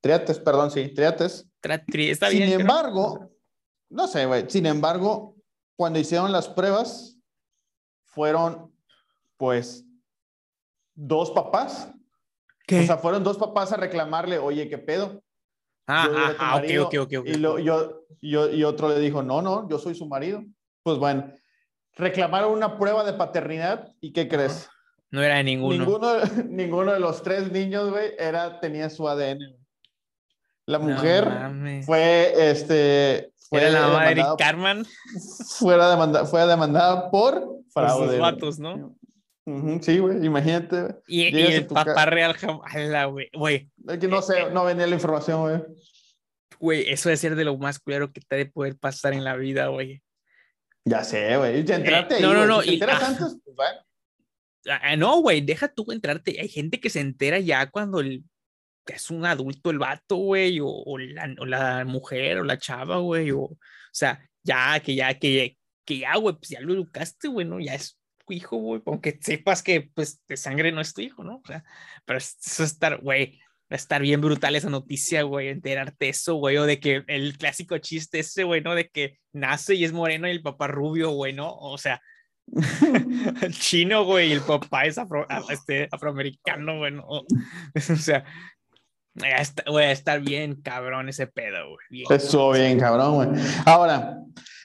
Triates, perdón, sí, triates. está Sin embargo, no sé, güey. Sin embargo, cuando hicieron las pruebas, fueron, pues, dos papás. ¿Qué? O sea, fueron dos papás a reclamarle, oye, ¿qué pedo? Ah, ah, ah ok, ok, ok. Y, lo, yo, yo, y otro le dijo, no, no, yo soy su marido. Pues bueno, reclamaron una prueba de paternidad y ¿qué crees? No era de ninguno. Ninguno, *laughs* ninguno de los tres niños, güey, era, tenía su ADN. La mujer fue, este... Fue ¿Era la madre de Carmen? Fue, demandada, fue demandada por fraude. Por sus vatos, ¿no? Sí, güey, imagínate. Y, y el papá real, güey, güey. no sé, eh, no venía la información, güey. Güey, eso debe ser de lo más claro que te debe poder pasar en la vida, güey. Ya sé, güey. Ya entrate eh, No, no, no. Si te enteras antes, pues bueno. Ah, ah, no, güey, deja tú entrarte. Hay gente que se entera ya cuando el, es un adulto el vato, güey, o, o, la, o, la, mujer, o la chava, güey, o, o sea, ya, que ya, que, que ya, güey, pues ya lo educaste, güey, ¿no? Ya es tu hijo, güey, aunque sepas que, pues, de sangre no es tu hijo, ¿no? O sea, pero eso estar, güey, va a estar bien brutal esa noticia, güey, enterarte eso, güey, o de que el clásico chiste ese, güey, ¿no? De que nace y es moreno y el papá rubio, güey, ¿no? O sea, *laughs* el chino, güey, y el papá es afro, *laughs* este, afroamericano, güey, ¿no? O *laughs* sea, Voy a estar bien cabrón ese pedo, güey. Estuvo bien cabrón, güey. Ahora,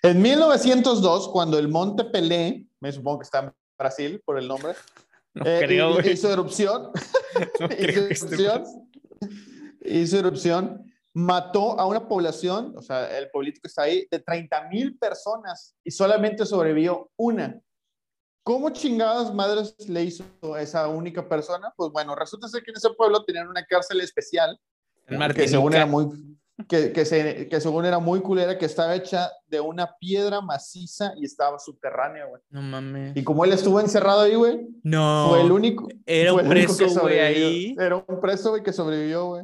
en 1902, cuando el Monte Pelé, me supongo que está en Brasil por el nombre, *laughs* no eh, creo, hizo erupción. *laughs* No *laughs* hizo, erupción hizo erupción. Mató a una población, o sea, el político está ahí, de 30 mil personas y solamente sobrevivió una. ¿Cómo chingadas madres le hizo a esa única persona? Pues bueno, resulta ser que en ese pueblo tenían una cárcel especial que según era muy que, que, se, que, según era muy culera, que estaba hecha de una piedra maciza y estaba subterránea, güey. No mames. Y como él estuvo encerrado ahí, güey. No. Fue el único. Era un preso, güey, ahí. Era un preso, güey, que sobrevivió, güey.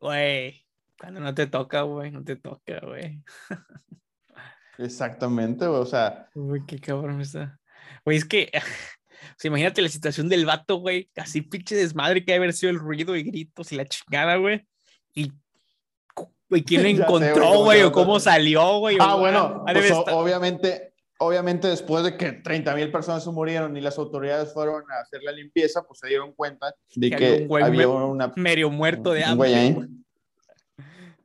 Güey, cuando no te toca, güey, no te toca, güey. Exactamente, güey, o sea. Uy, qué cabrón está. Güey, es que, o sea, imagínate la situación del vato, güey, casi pinche desmadre que haber sido el ruido y gritos y la chingada, güey. Y, güey, ¿quién lo *laughs* encontró, güey? ¿O cómo salió, güey? Ah, bueno, pues, obviamente, obviamente después de que 30 mil personas murieron y las autoridades fueron a hacer la limpieza, pues se dieron cuenta de que, había una... Medio muerto de hambre.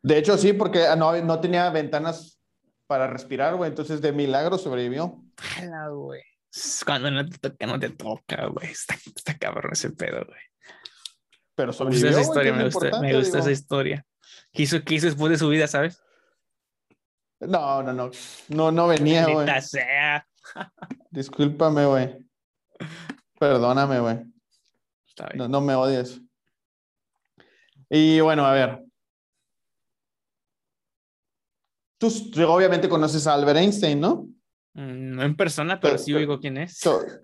De hecho, sí, porque no, no tenía ventanas para respirar, güey. Entonces, de milagro sobrevivió. güey. Cuando no te toca, no te toca, güey. Está, está cabrón ese pedo, güey. Pero sobrevivió, esa historia, me gusta, me gusta esa historia. ¿Qué hizo, ¿Qué hizo después de su vida, sabes? No, no, no. No, no venía, güey. Discúlpame, güey. Perdóname, güey. No, no me odies. Y bueno, a ver. Tú, tú obviamente conoces a Albert Einstein, ¿no? Mm, no en persona, pero, sí oigo quién es.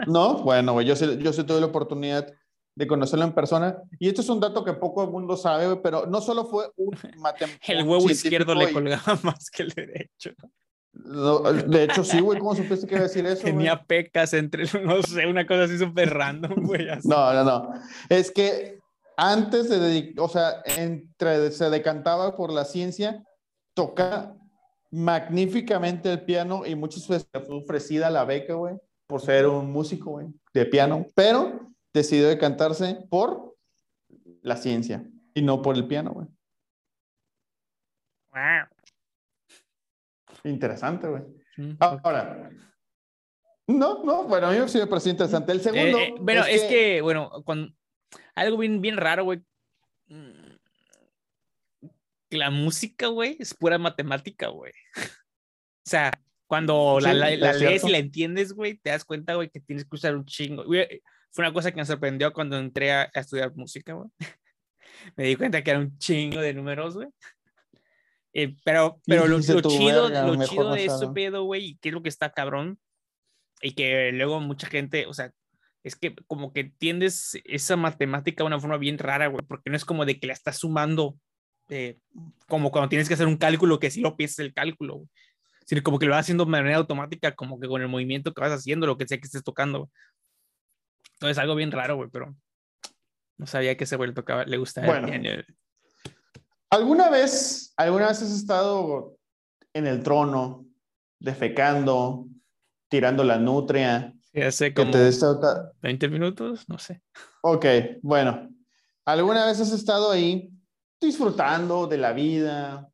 No, bueno, güey, yo sí, yo sí tuve la oportunidad de conocerlo en persona. Y esto es un dato que poco el mundo sabe, pero no solo fue un *laughs* matemático. el huevo izquierdo le colgaba *laughs* más que el derecho. de hecho, sí, güey, ¿cómo supiste que iba a decir eso? Tenía pecas entre, *laughs* no sé, una cosa así súper random, güey. No, no, no. Es que antes de, o sea, entre, se decantaba por la ciencia, toca magníficamente el piano y muchas veces fue ofrecida la beca, güey, por ser un músico, güey, de piano, pero decidió decantarse por la ciencia y no por el piano, güey. Interesante, güey. Ahora, no, no, bueno, a mí me parece interesante. El segundo. Eh, eh, bueno, es, que... bueno, cuando algo bien, bien raro, güey. Mm, que la música, güey, es pura matemática, güey. *laughs* O sea, cuando la, la, la lees y la entiendes, güey, te das cuenta, güey, que tienes que usar un chingo. Fue una cosa que me sorprendió cuando entré a, estudiar música, güey. *laughs* me di cuenta que era un chingo de números, güey. Eh, pero pero lo, lo chido, lo chido de eso, pedo, güey, y qué es lo que está cabrón, y que luego mucha gente, o sea, es que como que entiendes esa matemática de una forma bien rara, güey, porque no es como de que la estás sumando, eh, como cuando tienes que hacer un cálculo que si lo piensas el cálculo, güey. sino como que lo vas haciendo de manera automática, como que con el movimiento que vas haciendo, lo que sea que estés tocando. Entonces, algo bien raro, güey, pero no sabía que ese güey le tocaba, le gustaba. Bueno, ¿alguna vez, alguna vez has estado en el trono, defecando, tirando la nutria, hace como 20 minutos, no sé. Ok, bueno. ¿Alguna vez has estado ahí disfrutando de la vida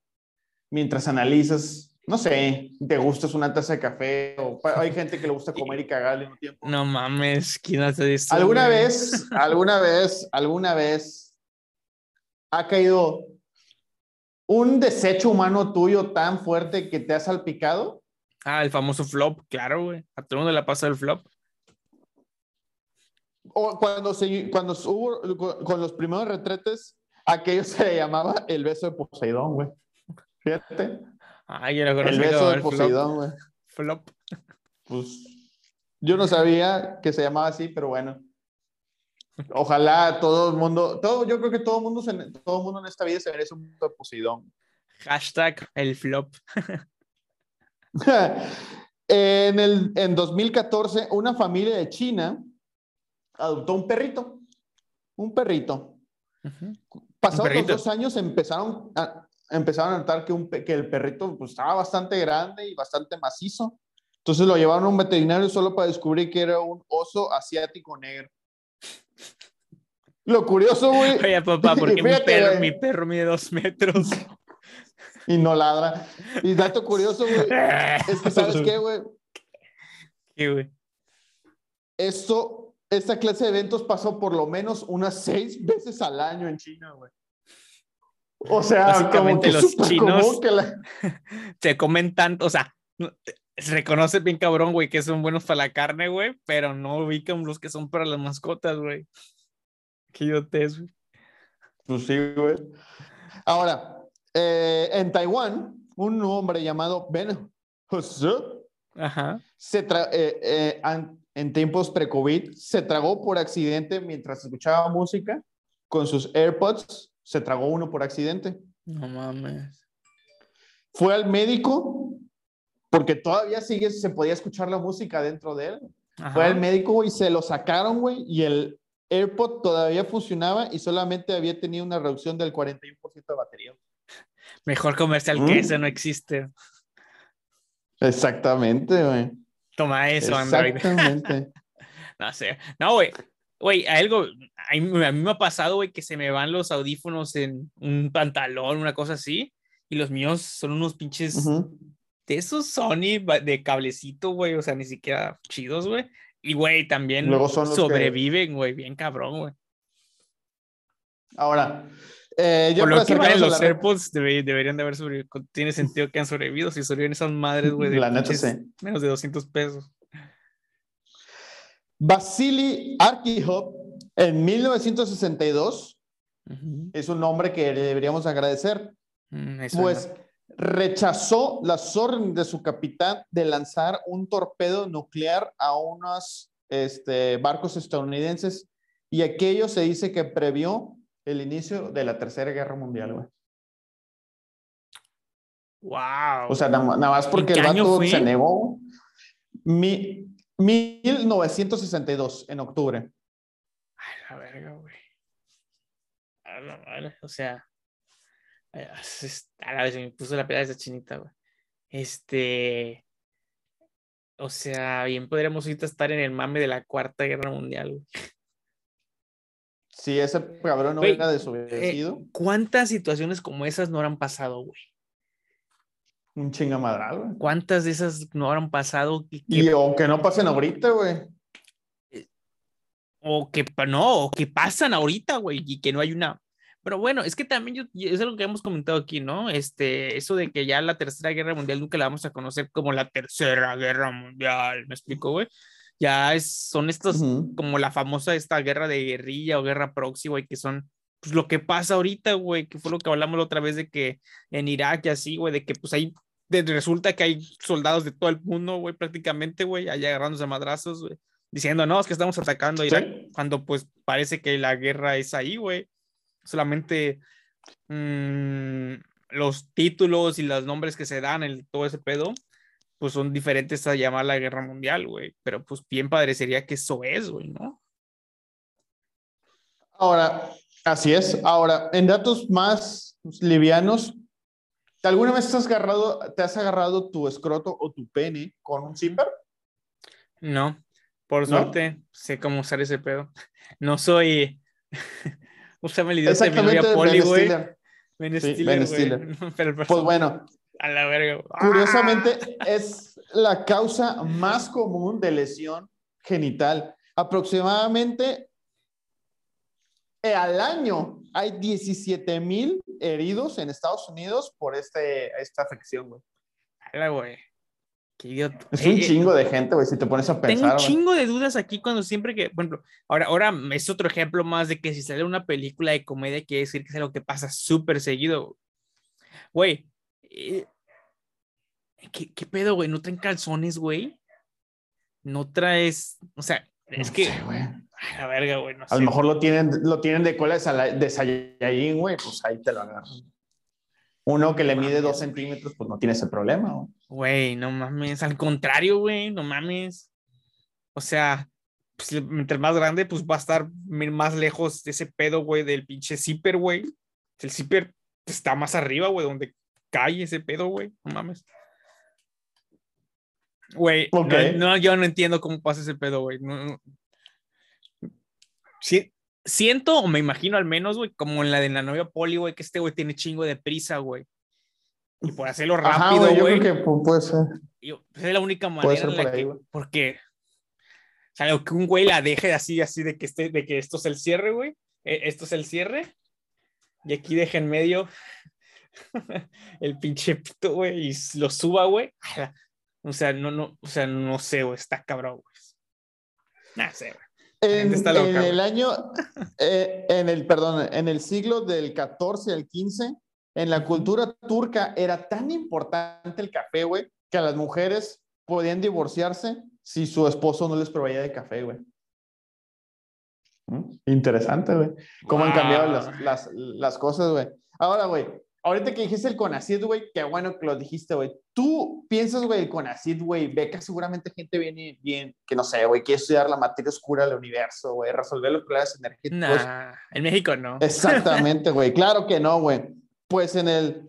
mientras analizas, no sé, te gustas una taza de café o hay gente que le gusta *laughs* comer y cagarle un tiempo? No mames, ¿quién hace esto? ¿Alguna vez, alguna vez, alguna vez ha caído un desecho humano tuyo tan fuerte que te ha salpicado? Ah, el famoso flop, claro, güey. A todo el mundo le ha pasado el flop. O cuando, se, cuando hubo con los primeros retretes, aquello se llamaba el beso de Poseidón, güey. Fíjate. Ay, yo lo El beso de Poseidón, güey. Flop. Pues yo no sabía que se llamaba así, pero bueno. Ojalá todo el mundo, todo, yo creo que todo el mundo, todo el mundo en esta vida se merece un beso de Poseidón. Hashtag el flop. *laughs* en, el, en 2014, una familia de China adoptó un perrito. Un perrito. Pasados los dos años empezaron a, empezaron a notar que, un, que el perrito pues, estaba bastante grande y bastante macizo. Entonces lo llevaron a un veterinario solo para descubrir que era un oso asiático negro. Lo curioso, güey. *laughs* Oye, papá, porque mi, perro, mi perro mide dos metros. *laughs* y no ladra. Y dato curioso, güey, es que, ¿sabes qué, güey? *laughs* ¿Qué, güey? Esto, esta clase de eventos pasó por lo menos unas seis veces al año en China, güey. O sea, básicamente los chinos se *laughs* comen tanto, o sea, se reconoce bien cabrón, güey, que son buenos para la carne, güey, pero no ubican los que son para las mascotas, güey. Qué idiotes, güey. Pues sí, güey. Ahora, eh, en Taiwán, un hombre llamado Ben Ajá. Se eh, eh, en tiempos pre-COVID se tragó por accidente mientras escuchaba música con sus AirPods. Se tragó uno por accidente. No mames. Fue al médico porque todavía sigue, se podía escuchar la música dentro de él. Fue al médico y se lo sacaron, güey, y el AirPod todavía funcionaba y solamente había tenido una reducción del 41% de batería. Mejor comercial que mm. ese no existe. Exactamente, güey. Toma eso, Android. Exactamente. *laughs* no sé. No, güey. Güey, algo, a mí, me ha pasado, güey, que se me van los audífonos en un pantalón, una cosa así, y los míos son unos pinches de esos Sony de cablecito, güey, o sea, ni siquiera chidos, güey. Y, güey, también sobreviven, güey, bien cabrón, güey. Ahora, eh, Por lo que los AirPods, deberían de haber sobrevivido. Tiene sentido que han sobrevivido si sobreviven esas madres, güey. De la neta, Menos de 200 pesos. Vasily Arkihov, en 1962, es un nombre que le deberíamos agradecer, mm, pues rechazó las órdenes de su capitán de lanzar un torpedo nuclear a unos este, barcos estadounidenses y aquello se dice que previó el inicio de la Tercera Guerra Mundial, güey. Wow. O sea, nada, más porque el vato se negó. Mi, 1962, en octubre. Ay, la verga, güey. O sea, a la vez me puso la peda de esa chinita, güey. Este. O sea, bien podríamos ahorita estar en el mame de la Cuarta Guerra Mundial, güey. Si ese cabrón no hubiera desobedecido. Eh, ¿Cuántas situaciones como esas no habrán pasado, güey? Un chingamadral, güey. ¿Cuántas de esas no habrán pasado? y o que no pasen ahorita, güey. O que no, o que pasan ahorita, güey, y que no hay una Pero bueno, es que también yo, es algo que hemos comentado aquí, ¿no? Este, eso de que ya la tercera guerra mundial nunca la vamos a conocer como la tercera guerra mundial, ¿me explico, güey? Ya es, son estos, como la famosa esta guerra de guerrilla o guerra proxy, güey, que son pues lo que pasa ahorita, güey, que fue lo que hablamos la otra vez de que en Irak y así, güey, de que pues ahí resulta que hay soldados de todo el mundo, güey, prácticamente, güey, allá agarrándose a madrazos, güey, diciendo, no, es que estamos atacando a Irak, cuando pues parece que la guerra es ahí, güey. Solamente mmm, los títulos y los nombres que se dan, el, todo ese pedo, pues son diferentes a llamar la guerra mundial, güey. Pero pues bien parecería que eso es, güey, ¿no? Ahora, así es. Ahora, en datos más livianos, ¿alguna vez te has agarrado, te has agarrado tu escroto o tu pene con un zipper? No, por suerte sé cómo usar ese pedo. No soy *laughs* Úsame el idiota de mi novia Poli, güey. Ben Stiller. Ben *laughs* pues bueno. A la verga. Curiosamente, ¡Ah! es la causa más común de lesión genital. Aproximadamente al año hay 17 mil heridos en Estados Unidos por este, esta afección, güey. güey. Es un eh, chingo de gente, güey, si te pones a pensar. Tengo un chingo de dudas aquí cuando siempre que, por ejemplo, ahora, ahora es otro ejemplo más de que si sale una película de comedia quiere decir que es algo que pasa súper seguido. Güey, eh, ¿qué, ¿qué, pedo, güey? ¿No traen calzones, güey? No traes, o sea, es que... güey. La verga, güey. a lo mejor lo tienen, lo tienen de cola de, Saiyajin, güey, pues ahí te lo agarras. Uno que le mide dos centímetros, pues no tiene ese problema. Güey, no mames. Al contrario, güey, no mames. O sea, pues, entre más grande, pues va a estar más lejos de ese pedo, güey, del pinche zipper, güey. El zipper está más arriba, güey, donde cae ese pedo, güey. No mames. Güey, no, yo no entiendo cómo pasa ese pedo, güey. No, Sí, siento o me imagino al menos, güey, como en la de la novia Poli, güey, que este güey tiene chingo de prisa, güey. Y por hacerlo rápido, güey. Yo creo que puede ser. Pues, es la única manera en la que, porque, o sea, que un güey la deje así, así de que, este, de que esto es el cierre, güey. E, esto es el cierre. Y aquí deje en medio *laughs* el pinche pito, güey, y lo suba, güey. O sea, no, no, o sea, no sé, güey, está cabrón, güey. No sé, güey. En, el año, eh, en el, perdón, en el siglo del 14 al 15, en la cultura turca era tan importante el café, güey, que a las mujeres podían divorciarse si su esposo no les proveía de café, güey. ¿Mm? Interesante, güey. Cómo han cambiado las, las, las cosas, güey. Ahora, güey, ahorita que dijiste el CONACID, güey, qué bueno que lo dijiste, güey. ¿Tú piensas, güey, el CONACID, güey, beca seguramente gente viene bien, que no sé, güey, quiere estudiar la materia oscura del universo, güey, resolver los problemas energéticos? Nah, en México no. *laughs* Exactamente, güey, claro que no, güey. Pues en el,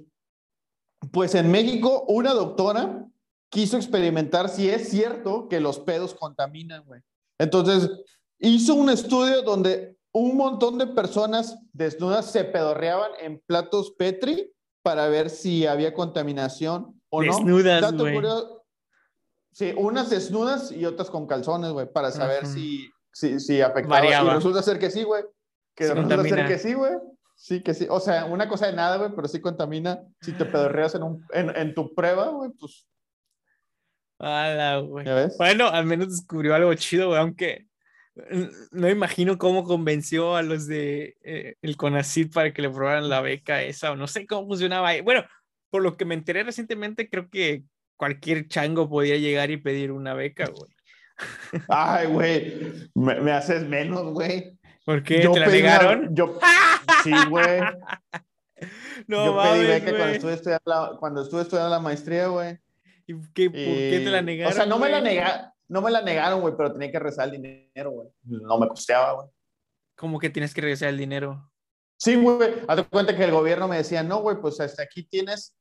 pues en México, una doctora quiso experimentar si es cierto que los pedos contaminan, güey. Entonces, hizo un estudio donde un montón de personas desnudas se pedorreaban en platos Petri para ver si había contaminación o no. Desnudas, güey. Sí, unas desnudas y otras con calzones, güey, para saber si, si, si afectaba. Y resulta ser que sí, güey. Que resulta ser que sí, güey. Sí, que sí. O sea, una cosa de nada, güey, pero sí contamina. Si te pedorreas en, un, en, en tu prueba, güey, pues. güey. Bueno, al menos descubrió algo chido, güey, aunque no imagino cómo convenció a los de eh, el CONACYT para que le probaran la beca esa, o no sé cómo funcionaba. Bueno, por lo que me enteré recientemente, creo que cualquier chango podía llegar y pedir una beca, güey. *laughs* Ay, güey, me, haces menos, güey. ¿Por qué? ¿Te la negaron? yo, *laughs* sí, güey. No, yo pedí beca cuando estuve, estudiando la, cuando estuve estudiando la maestría, güey. ¿Y qué, por qué te la negaron? O sea, no me la negaron no me la negaron, güey, pero tenía que regresar el dinero, güey. No me costeaba, güey. ¿Cómo que tienes que regresar el dinero? Sí, güey. Hazte cuenta que el gobierno me decía, no, güey, pues hasta aquí tienes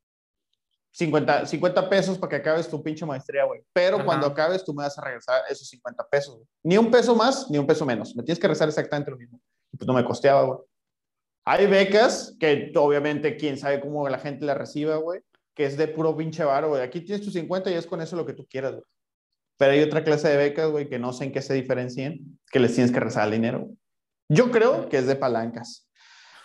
50, 50 pesos para que acabes tu pinche maestría, güey. Pero cuando acabes, tú me vas a regresar esos 50 pesos. Güey. Ni un peso más, ni un peso menos. Me tienes que regresar exactamente lo mismo. pues no me costeaba, güey. Hay becas que obviamente quién sabe cómo la gente la reciba, güey, que es de puro pinche varo, güey. Aquí tienes tus 50 y es con eso lo que tú quieras, güey. Pero hay otra clase de becas, güey, que no sé en qué se diferencien, que les tienes que rezar el dinero. Yo creo que es de palancas.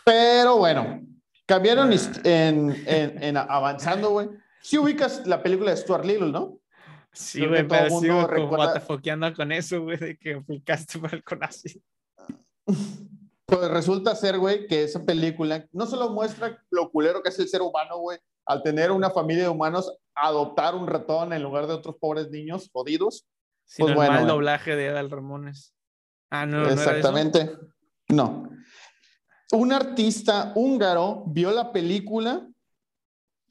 Pero bueno, cambiaron en, en, en avanzando, güey. Si ubicas la película de Stuart Little, ¿no? Sí, güey, pero sí, recuerda... con eso, güey, de que aplicaste para el CONACYT. Pues resulta ser, güey, que esa película no solo muestra lo culero que es el ser humano, güey, al tener una familia de humanos, adoptar un ratón en lugar de otros pobres niños jodidos. Pues bueno, el doblaje de Adal Ramones. Ah, no, Exactamente. No, Un artista húngaro vio la película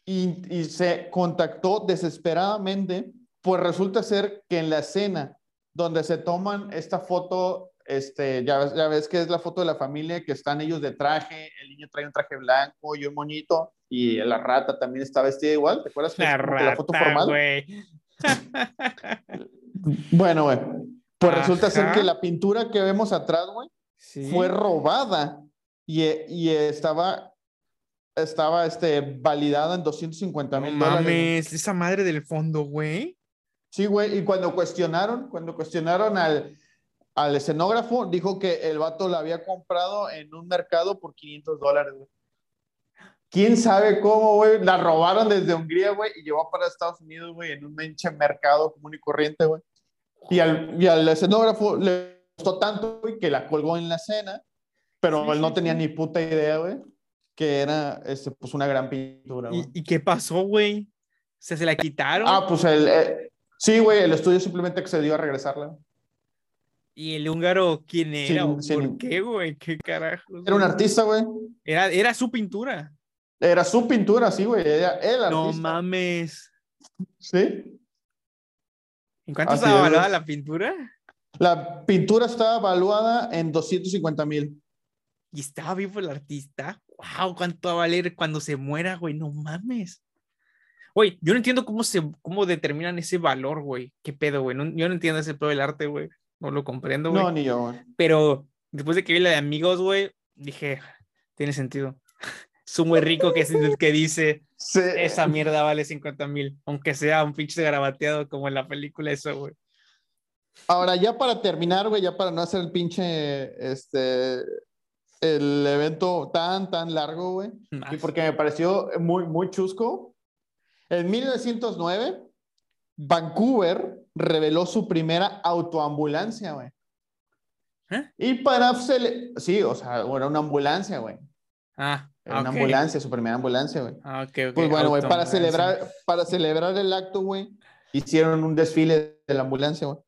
y, y, se contactó desesperadamente, pues resulta ser que en la escena donde se toman esta foto este, ya, ya ves que es la foto de la familia que están ellos de traje, el niño trae un traje blanco y un moñito, y la rata también está vestida igual, ¿te acuerdas? La, la foto formal. bueno, güey, pues resulta ser que la pintura que vemos atrás, güey, fue robada y, y, estaba, estaba este, validada en 250 mil dólares. Mames, esa madre del fondo, güey. Sí, güey, y cuando cuestionaron, cuando cuestionaron al al escenógrafo, dijo que el vato la había comprado en un mercado por 500 dólares, güey. ¿Quién sabe cómo, güey? La robaron desde Hungría, güey, y llevó para Estados Unidos, güey, en un menche mercado común y corriente, güey. Y al, y al escenógrafo le gustó tanto, güey, que la colgó en la escena, pero él no tenía ni puta idea, güey, que era, este, pues, una gran pintura, güey. ¿Y, qué pasó, güey? ¿Se, ¿Se la quitaron? Ah, pues el... Eh, sí, güey, el estudio simplemente accedió a regresarla. ¿Y el húngaro quién era? ¿Por qué, güey? ¿Qué carajo? Era un artista, güey. Era, era su pintura. Era su pintura, sí, güey. El artista. No mames. Sí. ¿En cuánto estaba evaluada la pintura? La pintura estaba evaluada en 250 mil. ¿Y estaba vivo el artista? ¡Wow! ¿Cuánto va a valer cuando se muera, güey? No mames. Güey, yo no entiendo cómo se cómo determinan ese valor, güey. ¿Qué pedo, güey? yo no entiendo ese pedo del arte, güey. No lo comprendo, güey. No, ni yo, güey. Pero después de que vi la de amigos, güey, dije, tiene sentido. Su muy rico que es el que dice, esa mierda vale 50 mil, aunque sea un pinche grabateado como en la película eso, güey. Ahora, ya para terminar, güey, ya para no hacer el pinche, este, el evento tan, tan largo, güey, y porque me pareció muy, muy chusco. En 1909, Vancouver reveló su primera autoambulancia, güey. ¿Eh? Y para... Sí, o sea, era una ambulancia, güey. Ah, una ambulancia, su primera ambulancia, güey. Ah, ok, ok. Pues bueno, güey, para celebrar, para celebrar el acto, güey, hicieron un desfile de la ambulancia, güey.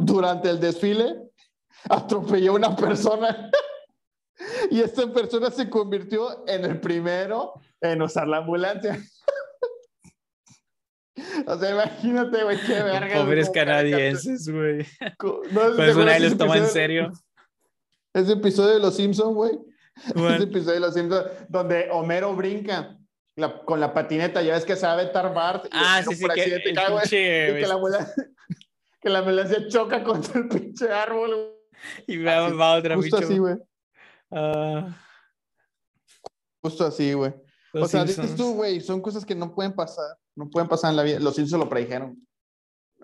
Durante el desfile, atropelló a una persona. *laughs* y esta persona se convirtió en el primero en usar la ambulancia. *laughs* O sea, imagínate, güey, qué verga. Pobres canadienses, güey. No, pues una los toma en serio. Ese episodio de Los Simpsons, güey. *laughs* Ese episodio de Los Simpsons donde Homero brinca con la patineta. Ya ves que se va a vetar Bart. ah, sí, sí, que, el pinche, y que la ambulancia, *laughs* que la ambulancia choca contra el pinche árbol, güey. Y va, va otra Justo así, güey. Uh... Justo así, güey. O sea, dices tú, güey, son cosas que no pueden pasar no pueden pasar en la vida. Los Simpsons lo predijeron.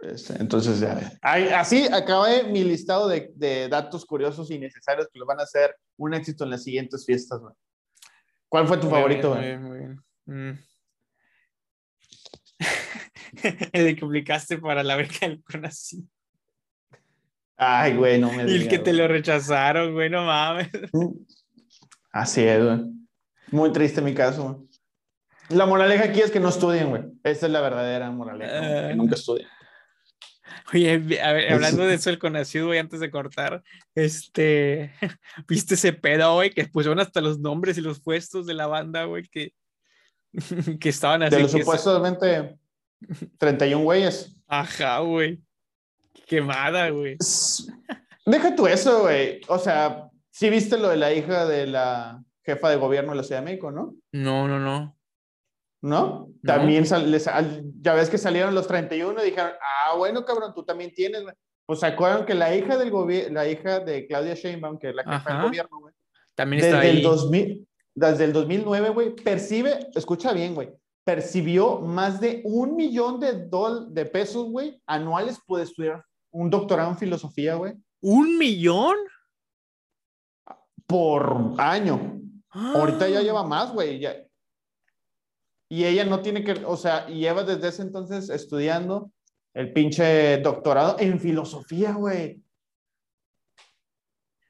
Este, entonces, ya. Así acabé mi listado de, de, datos curiosos y necesarios que lo van a hacer un éxito en las siguientes fiestas. ¿Cuál fue tu favorito? Muy bien, muy bien. Mm. *laughs* el que publicaste para la beca del CONACYT. Ay, güey, no me Y el que te lo rechazaron, güey, no mames. *laughs* Así es, güey. Muy triste mi caso, la moraleja aquí es que no estudien, güey. Esa es la verdadera moraleja, que ah. nunca estudien. Oye, hablando de eso, el conocido, güey, antes de cortar, este, *laughs* ¿viste ese pedo, güey? Que pusieron hasta los nombres y los puestos de la banda, güey, que, *laughs* que estaban así. De los supuestamente 31 güeyes. Ajá, güey. Quemada, güey. Deja tú eso, güey. O sea, sí viste lo de la hija de la jefa de gobierno de la Ciudad de México, ¿no? No, no, no. ¿No? También ya ves que salieron los 31 y dijeron, ah, bueno, cabrón, tú también tienes, Pues se acuerdan que la hija del gobierno, la hija de Claudia Sheinbaum, que es la jefa del gobierno, güey. También está desde ahí. El 2000, desde el 2009, güey, percibe, escucha bien, güey, percibió más de un millón de, de pesos, güey, anuales por estudiar un doctorado en filosofía, güey. ¿Un millón? Por año. Ahorita ya lleva más, güey. Ya. Y ella no tiene que, o sea, lleva desde ese entonces estudiando el pinche doctorado en filosofía, güey.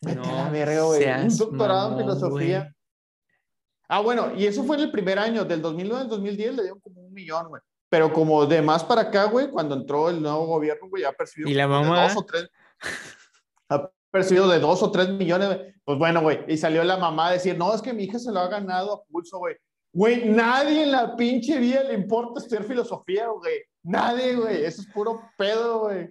Vete a la verga, güey. Un doctorado en filosofía. Ah, bueno, y eso fue en el primer año, del 2009 al 2010 le dieron como un millón, güey. Pero como de más para acá, güey, cuando entró el nuevo gobierno, güey, ha percibido ¿Y la mamá? dos o tres, ha percibido de dos o tres millones, pues bueno, güey, y salió la mamá a decir, no, es que mi hija se lo ha ganado a pulso, güey. Güey, nadie en la pinche vida le importa estudiar filosofía, güey. Nadie, güey. Eso es puro pedo, güey.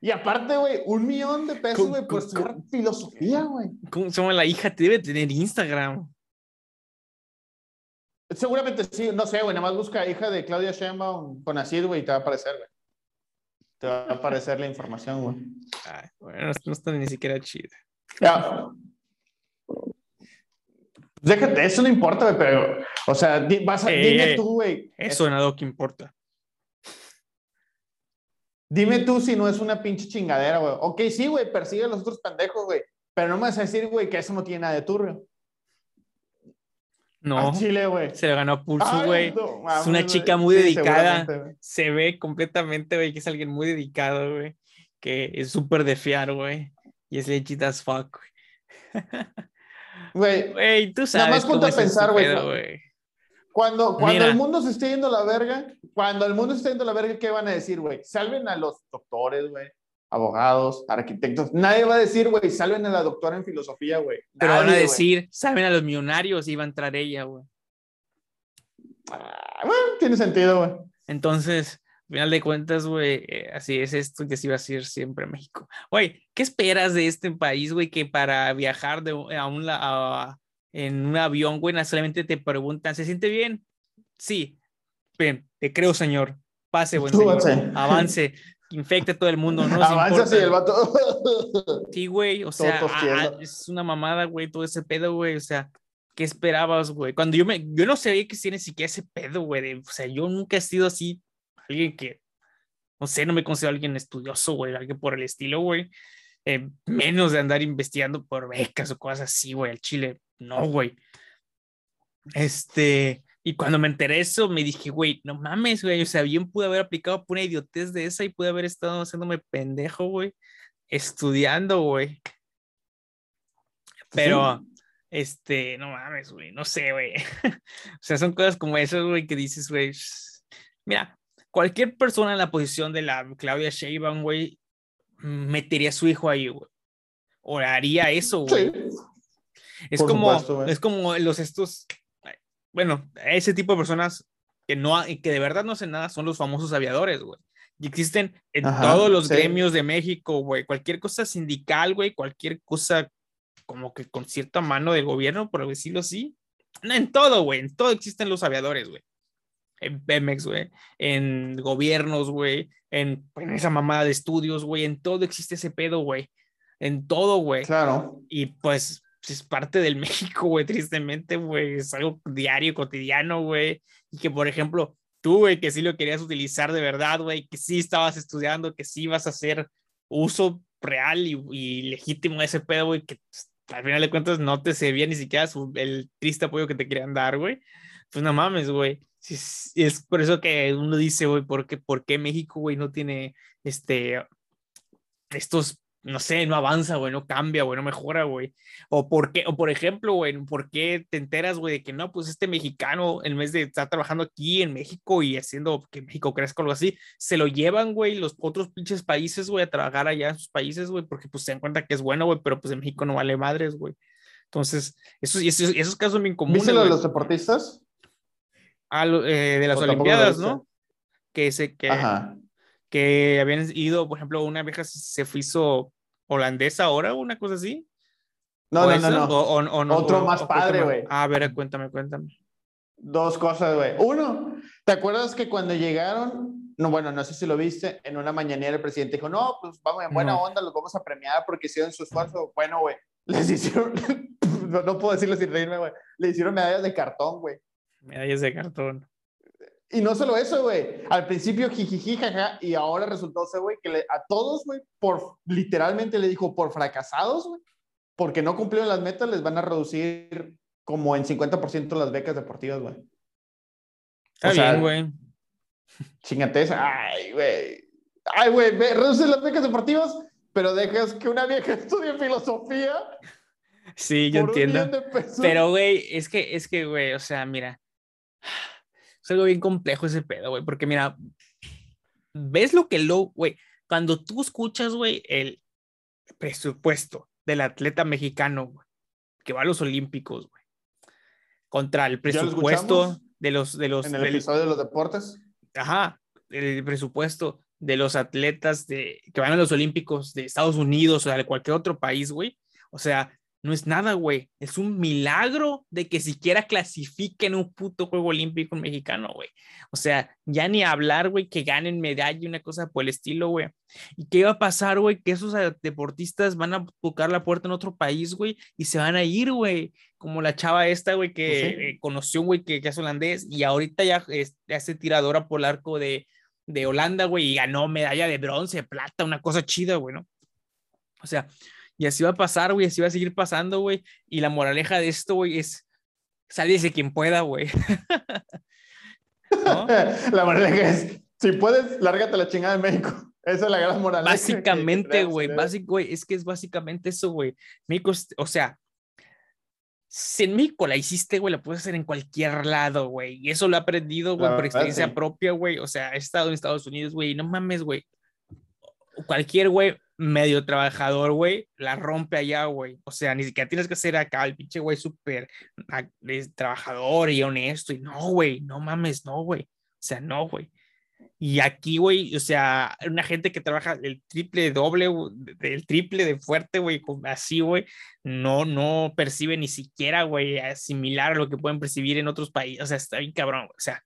Y aparte, güey, un millón de pesos, güey, por estudiar filosofía, güey. ¿Cómo se llama la hija? Te debe tener Instagram. Seguramente sí, no sé, güey, nada más busca hija de Claudia Sheinbaum con Acid, güey, y te va a aparecer, güey. Te va a aparecer la información, güey. Ay, bueno, no está ni siquiera chida. Ya. Déjate, eso no importa, güey, pero, o sea, vas a, dime tú, güey. Eso nada que importa. Dime tú si no es una pinche chingadera, güey. Ok, sí, güey, persigue a los otros pendejos, güey. Pero no me vas a decir, güey, que eso no tiene nada de turbio. No. Chile, güey. Se lo ganó a pulso, güey. es una chica muy dedicada. Se ve completamente, güey, que es alguien muy dedicado, güey. Que es súper de fiar, güey. Y es lechita as fuck, güey. *laughs* Güey. Güey, tú sabes. Nada más ponte a pensar, güey. Cuando, cuando el mundo se esté yendo a la verga, cuando el mundo se esté yendo a la verga, ¿qué van a decir, güey? Salven a los doctores, güey, abogados, arquitectos. Nadie va a decir, güey, salven a la doctora en filosofía, güey. Pero van a decir, salven a los millonarios y va a entrar ella, güey. Ah, bueno, tiene sentido, güey. Entonces, final de cuentas, güey, eh, así es esto que se iba a hacer siempre México. Güey, ¿qué esperas de este país, güey, que para viajar de, a un, a, en un avión, güey, solamente te preguntan, ¿se siente bien? Sí. Bien, te creo, señor. Pase, buen señor. Avance. Infecte a todo el mundo, ¿no? *laughs* Avanza sí, el vato. *laughs* Sí, güey, o sea, es una mamada, güey, todo ese pedo, güey, o sea, ¿qué esperabas, güey? Cuando yo me, yo no sabía que tiene siquiera ese pedo, güey, o sea, yo nunca he sido así, alguien que, no sé, no me considero alguien estudioso, güey, alguien por el estilo, güey, eh, menos de andar investigando por becas o cosas así, güey, al chile, no, güey. Este, y cuando me enteré eso, me dije, güey, no mames, güey, o sea, bien pude haber aplicado por una idiotez de esa y pude haber estado haciéndome pendejo, güey, estudiando, güey. Pero, este, no mames, güey, no sé, güey. *laughs* o sea, son cosas como esas, güey, que dices, güey, mira, cualquier persona en la posición de la Claudia Sheinbaum, güey, metería a su hijo ahí, güey. O haría eso, güey. Es como, es como los estos, bueno, ese tipo de personas que no, que de verdad no hacen nada son los famosos aviadores, güey. Y existen en todos los gremios de México, güey. Cualquier cosa sindical, güey, cualquier cosa como que con cierta mano del gobierno, por decirlo así. No, en todo, güey, en todo existen los aviadores, güey. En Pemex, güey, en gobiernos, güey, en, en, esa mamada de estudios, güey, en todo existe ese pedo, güey. En todo, güey. Claro. Y pues es parte del *laughs* México, güey, tristemente, güey, es algo diario, cotidiano, güey, y que, por ejemplo, tú, güey, que sí lo querías utilizar de verdad, güey, que sí estabas estudiando, que sí ibas a hacer uso real y, legítimo de ese pedo, güey, que pues, al final de cuentas no te servía ni siquiera el triste apoyo que te querían dar, güey. Pues no mames, güey. Es por eso que uno dice, güey, ¿por qué, ¿por qué México, güey, no tiene este, estos no sé, no avanza, güey, no cambia, güey, no mejora, güey. O por qué, o por ejemplo, güey, ¿por qué te enteras, güey, de que no, pues este mexicano, en vez de estar trabajando aquí en México y haciendo que México crezca o algo así, se lo llevan, güey, los otros pinches países, güey, a trabajar allá en sus países, güey, porque pues se dan cuenta que es bueno, güey, pero pues en México no vale madres, güey. Entonces, esos, esos, esos casos me incomunes. ¿Viste lo de los deportistas? Ah, eh, de las Olimpiadas, ¿no? Que se, que, Ajá que habían ido, por ejemplo, una vieja se hizo holandesa ahora, una cosa así. No, no, no, no, Otro más padre, güey. A ver, cuéntame, cuéntame. Dos cosas, güey. Uno, ¿te acuerdas que cuando llegaron, no, bueno, no sé si lo viste, en una mañanera el presidente dijo, no, pues vamos en buena onda, los vamos a premiar porque hicieron su esfuerzo. Bueno, güey, *laughs* les hicieron, *laughs* no, puedo decirlo sin reírme, güey, le hicieron medallas de cartón, güey. Medallas de cartón. Y no solo eso, güey. Al principio jijiji, jaja, y ahora resultó ser, güey, que a todos, güey, por literalmente le dijo, por fracasados, güey, porque no cumplieron las metas, les van a reducir como en 50% las becas deportivas, güey. Está bien, güey. Chingate esa. Ay, güey. Ay, güey, reduces las becas deportivas, pero dejas que una vieja *laughs* estudie filosofía. Sí, yo entiendo. Pero, güey, es que, es que, güey, o sea, mira. Es algo bien complejo ese pedo, güey, porque mira, ves lo que lo, güey, cuando tú escuchas, güey, el presupuesto del atleta mexicano, güey, que va a los Olímpicos, güey, contra el presupuesto de los, de los... En el episodio de los deportes. Ajá, el presupuesto de los atletas de, que van a los Olímpicos de Estados Unidos o de cualquier otro país, güey. O sea, no es nada, güey. Es un milagro de que siquiera clasifiquen un puto juego olímpico mexicano, güey. O sea, ya ni hablar, güey, que ganen medalla y una cosa por el estilo, güey. ¿Y qué va a pasar, güey? Que esos eh, deportistas van a tocar la puerta en otro país, güey, y se van a ir, güey. Como la chava esta, güey, que pues eh, conoció, güey, que, es holandés y ahorita ya hace tiradora por el arco de, de Holanda, güey, y ganó medalla de bronce, plata, una cosa chida, güey, ¿no? O sea, y así va a pasar, güey, así va a seguir pasando, güey. Y la moraleja de esto, güey, es sálvese quien pueda, güey. *laughs* *laughs* La moraleja es, si puedes, lárgate la chingada de México. Esa es la gran moraleja. Básicamente, güey, básico, güey, es que es básicamente eso, güey. México, o sea, si en México la hiciste, güey, la puedes hacer en cualquier lado, güey. Y eso lo he aprendido, güey, por experiencia propia, güey. O sea, he estado en Estados Unidos, güey, y no mames, güey. Cualquier, güey, medio trabajador, güey, la rompe allá, güey. O sea, ni siquiera tienes que ser acá el pinche güey súper trabajador y honesto. Y no, güey, no mames, no, güey. O sea, no, güey. Y aquí, güey, o sea, una gente que trabaja el triple, doble, el triple de fuerte, güey, así, güey, no, no percibe ni siquiera, güey, similar a lo que pueden percibir en otros países. O sea, está bien cabrón, o sea,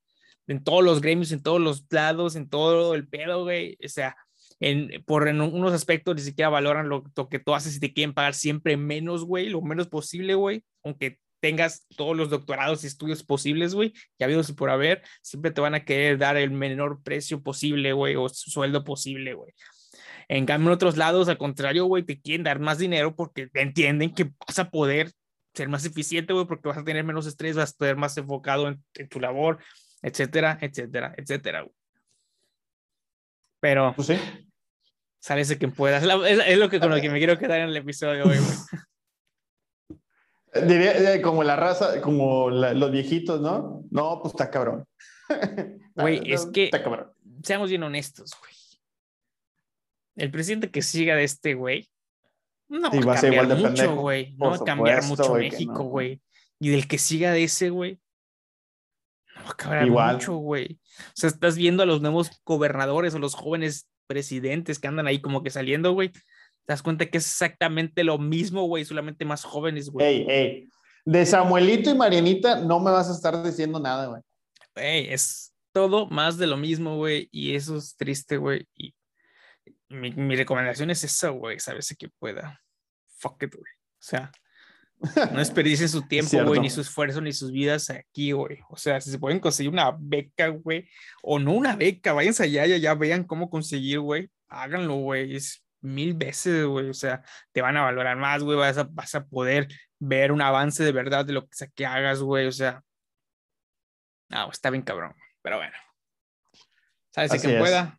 en todos los gremios, en todos los lados, en todo el pedo, güey. O sea, en, por en unos aspectos ni siquiera valoran lo, que tú haces y te quieren pagar siempre menos, güey, lo menos posible, güey, aunque tengas todos los doctorados y estudios posibles, güey, ya habidos por haber, siempre te van a querer dar el menor precio posible, güey, o sueldo posible, güey. En cambio, en otros lados, al contrario, güey, te quieren dar más dinero porque entienden que vas a poder ser más eficiente, güey, porque vas a tener menos estrés, vas a estar más enfocado en, en tu labor, etcétera, etcétera, etcétera, güey. Pero. Pues sí. Sálese quien pueda. Es, lo que con lo que me quiero quedar en el episodio, güey. Diría eh, como la raza, como los viejitos, ¿no? No, pues está cabrón. *laughs* Güey, es que. Está cabrón. Seamos bien honestos, güey. El presidente que siga de este güey. No va, a cambiar mucho, güey. No va a cambiar mucho México, güey. Y del que siga de ese, güey. No va a cambiar mucho, güey. O sea, estás viendo a los nuevos gobernadores o los jóvenes presidentes que andan ahí como que saliendo, güey. Te das cuenta que es exactamente lo mismo, güey, solamente más jóvenes, güey. Ey, ey. De Samuelito y Marianita no me vas a estar diciendo nada, güey. Ey, es todo más de lo mismo, güey, y eso es triste, güey. Y mi, mi recomendación es esa, güey, sabes que pueda. Fuck it, güey. O sea, no desperdicien su *laughs* tiempo, güey, ni su esfuerzo, ni sus vidas aquí, güey. O sea, si se pueden conseguir una beca, güey, o no una beca, váyanse allá y ya vean cómo conseguir, güey. Háganlo, güey. Es mil veces, güey. O sea, te van a valorar más, güey. Vas a, vas a poder ver un avance de verdad de lo que sea que hagas, güey. O sea, no, está bien cabrón. Pero bueno. ¿Sabes? Que pueda.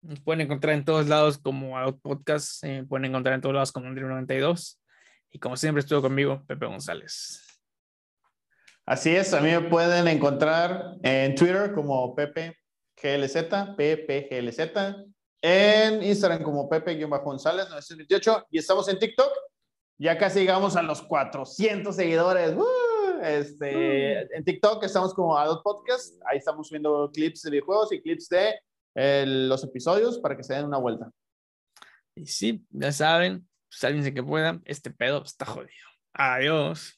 Nos pueden encontrar en todos lados como Out Podcast. Eh, pueden encontrar en todos lados como Andrew 92. Y como siempre estuvo conmigo, Pepe González. Así es, a mí me pueden encontrar en Twitter como Pepe GLZ, PPGLZ, en Instagram como Pepe-González 928 y estamos en TikTok. Ya casi llegamos a los 400 seguidores. Este. En TikTok estamos como Adult Podcast. Ahí estamos subiendo clips de videojuegos y clips de eh, los episodios para que se den una vuelta. Y sí, ya saben, sálvense que puedan, este pedo está jodido. Adiós.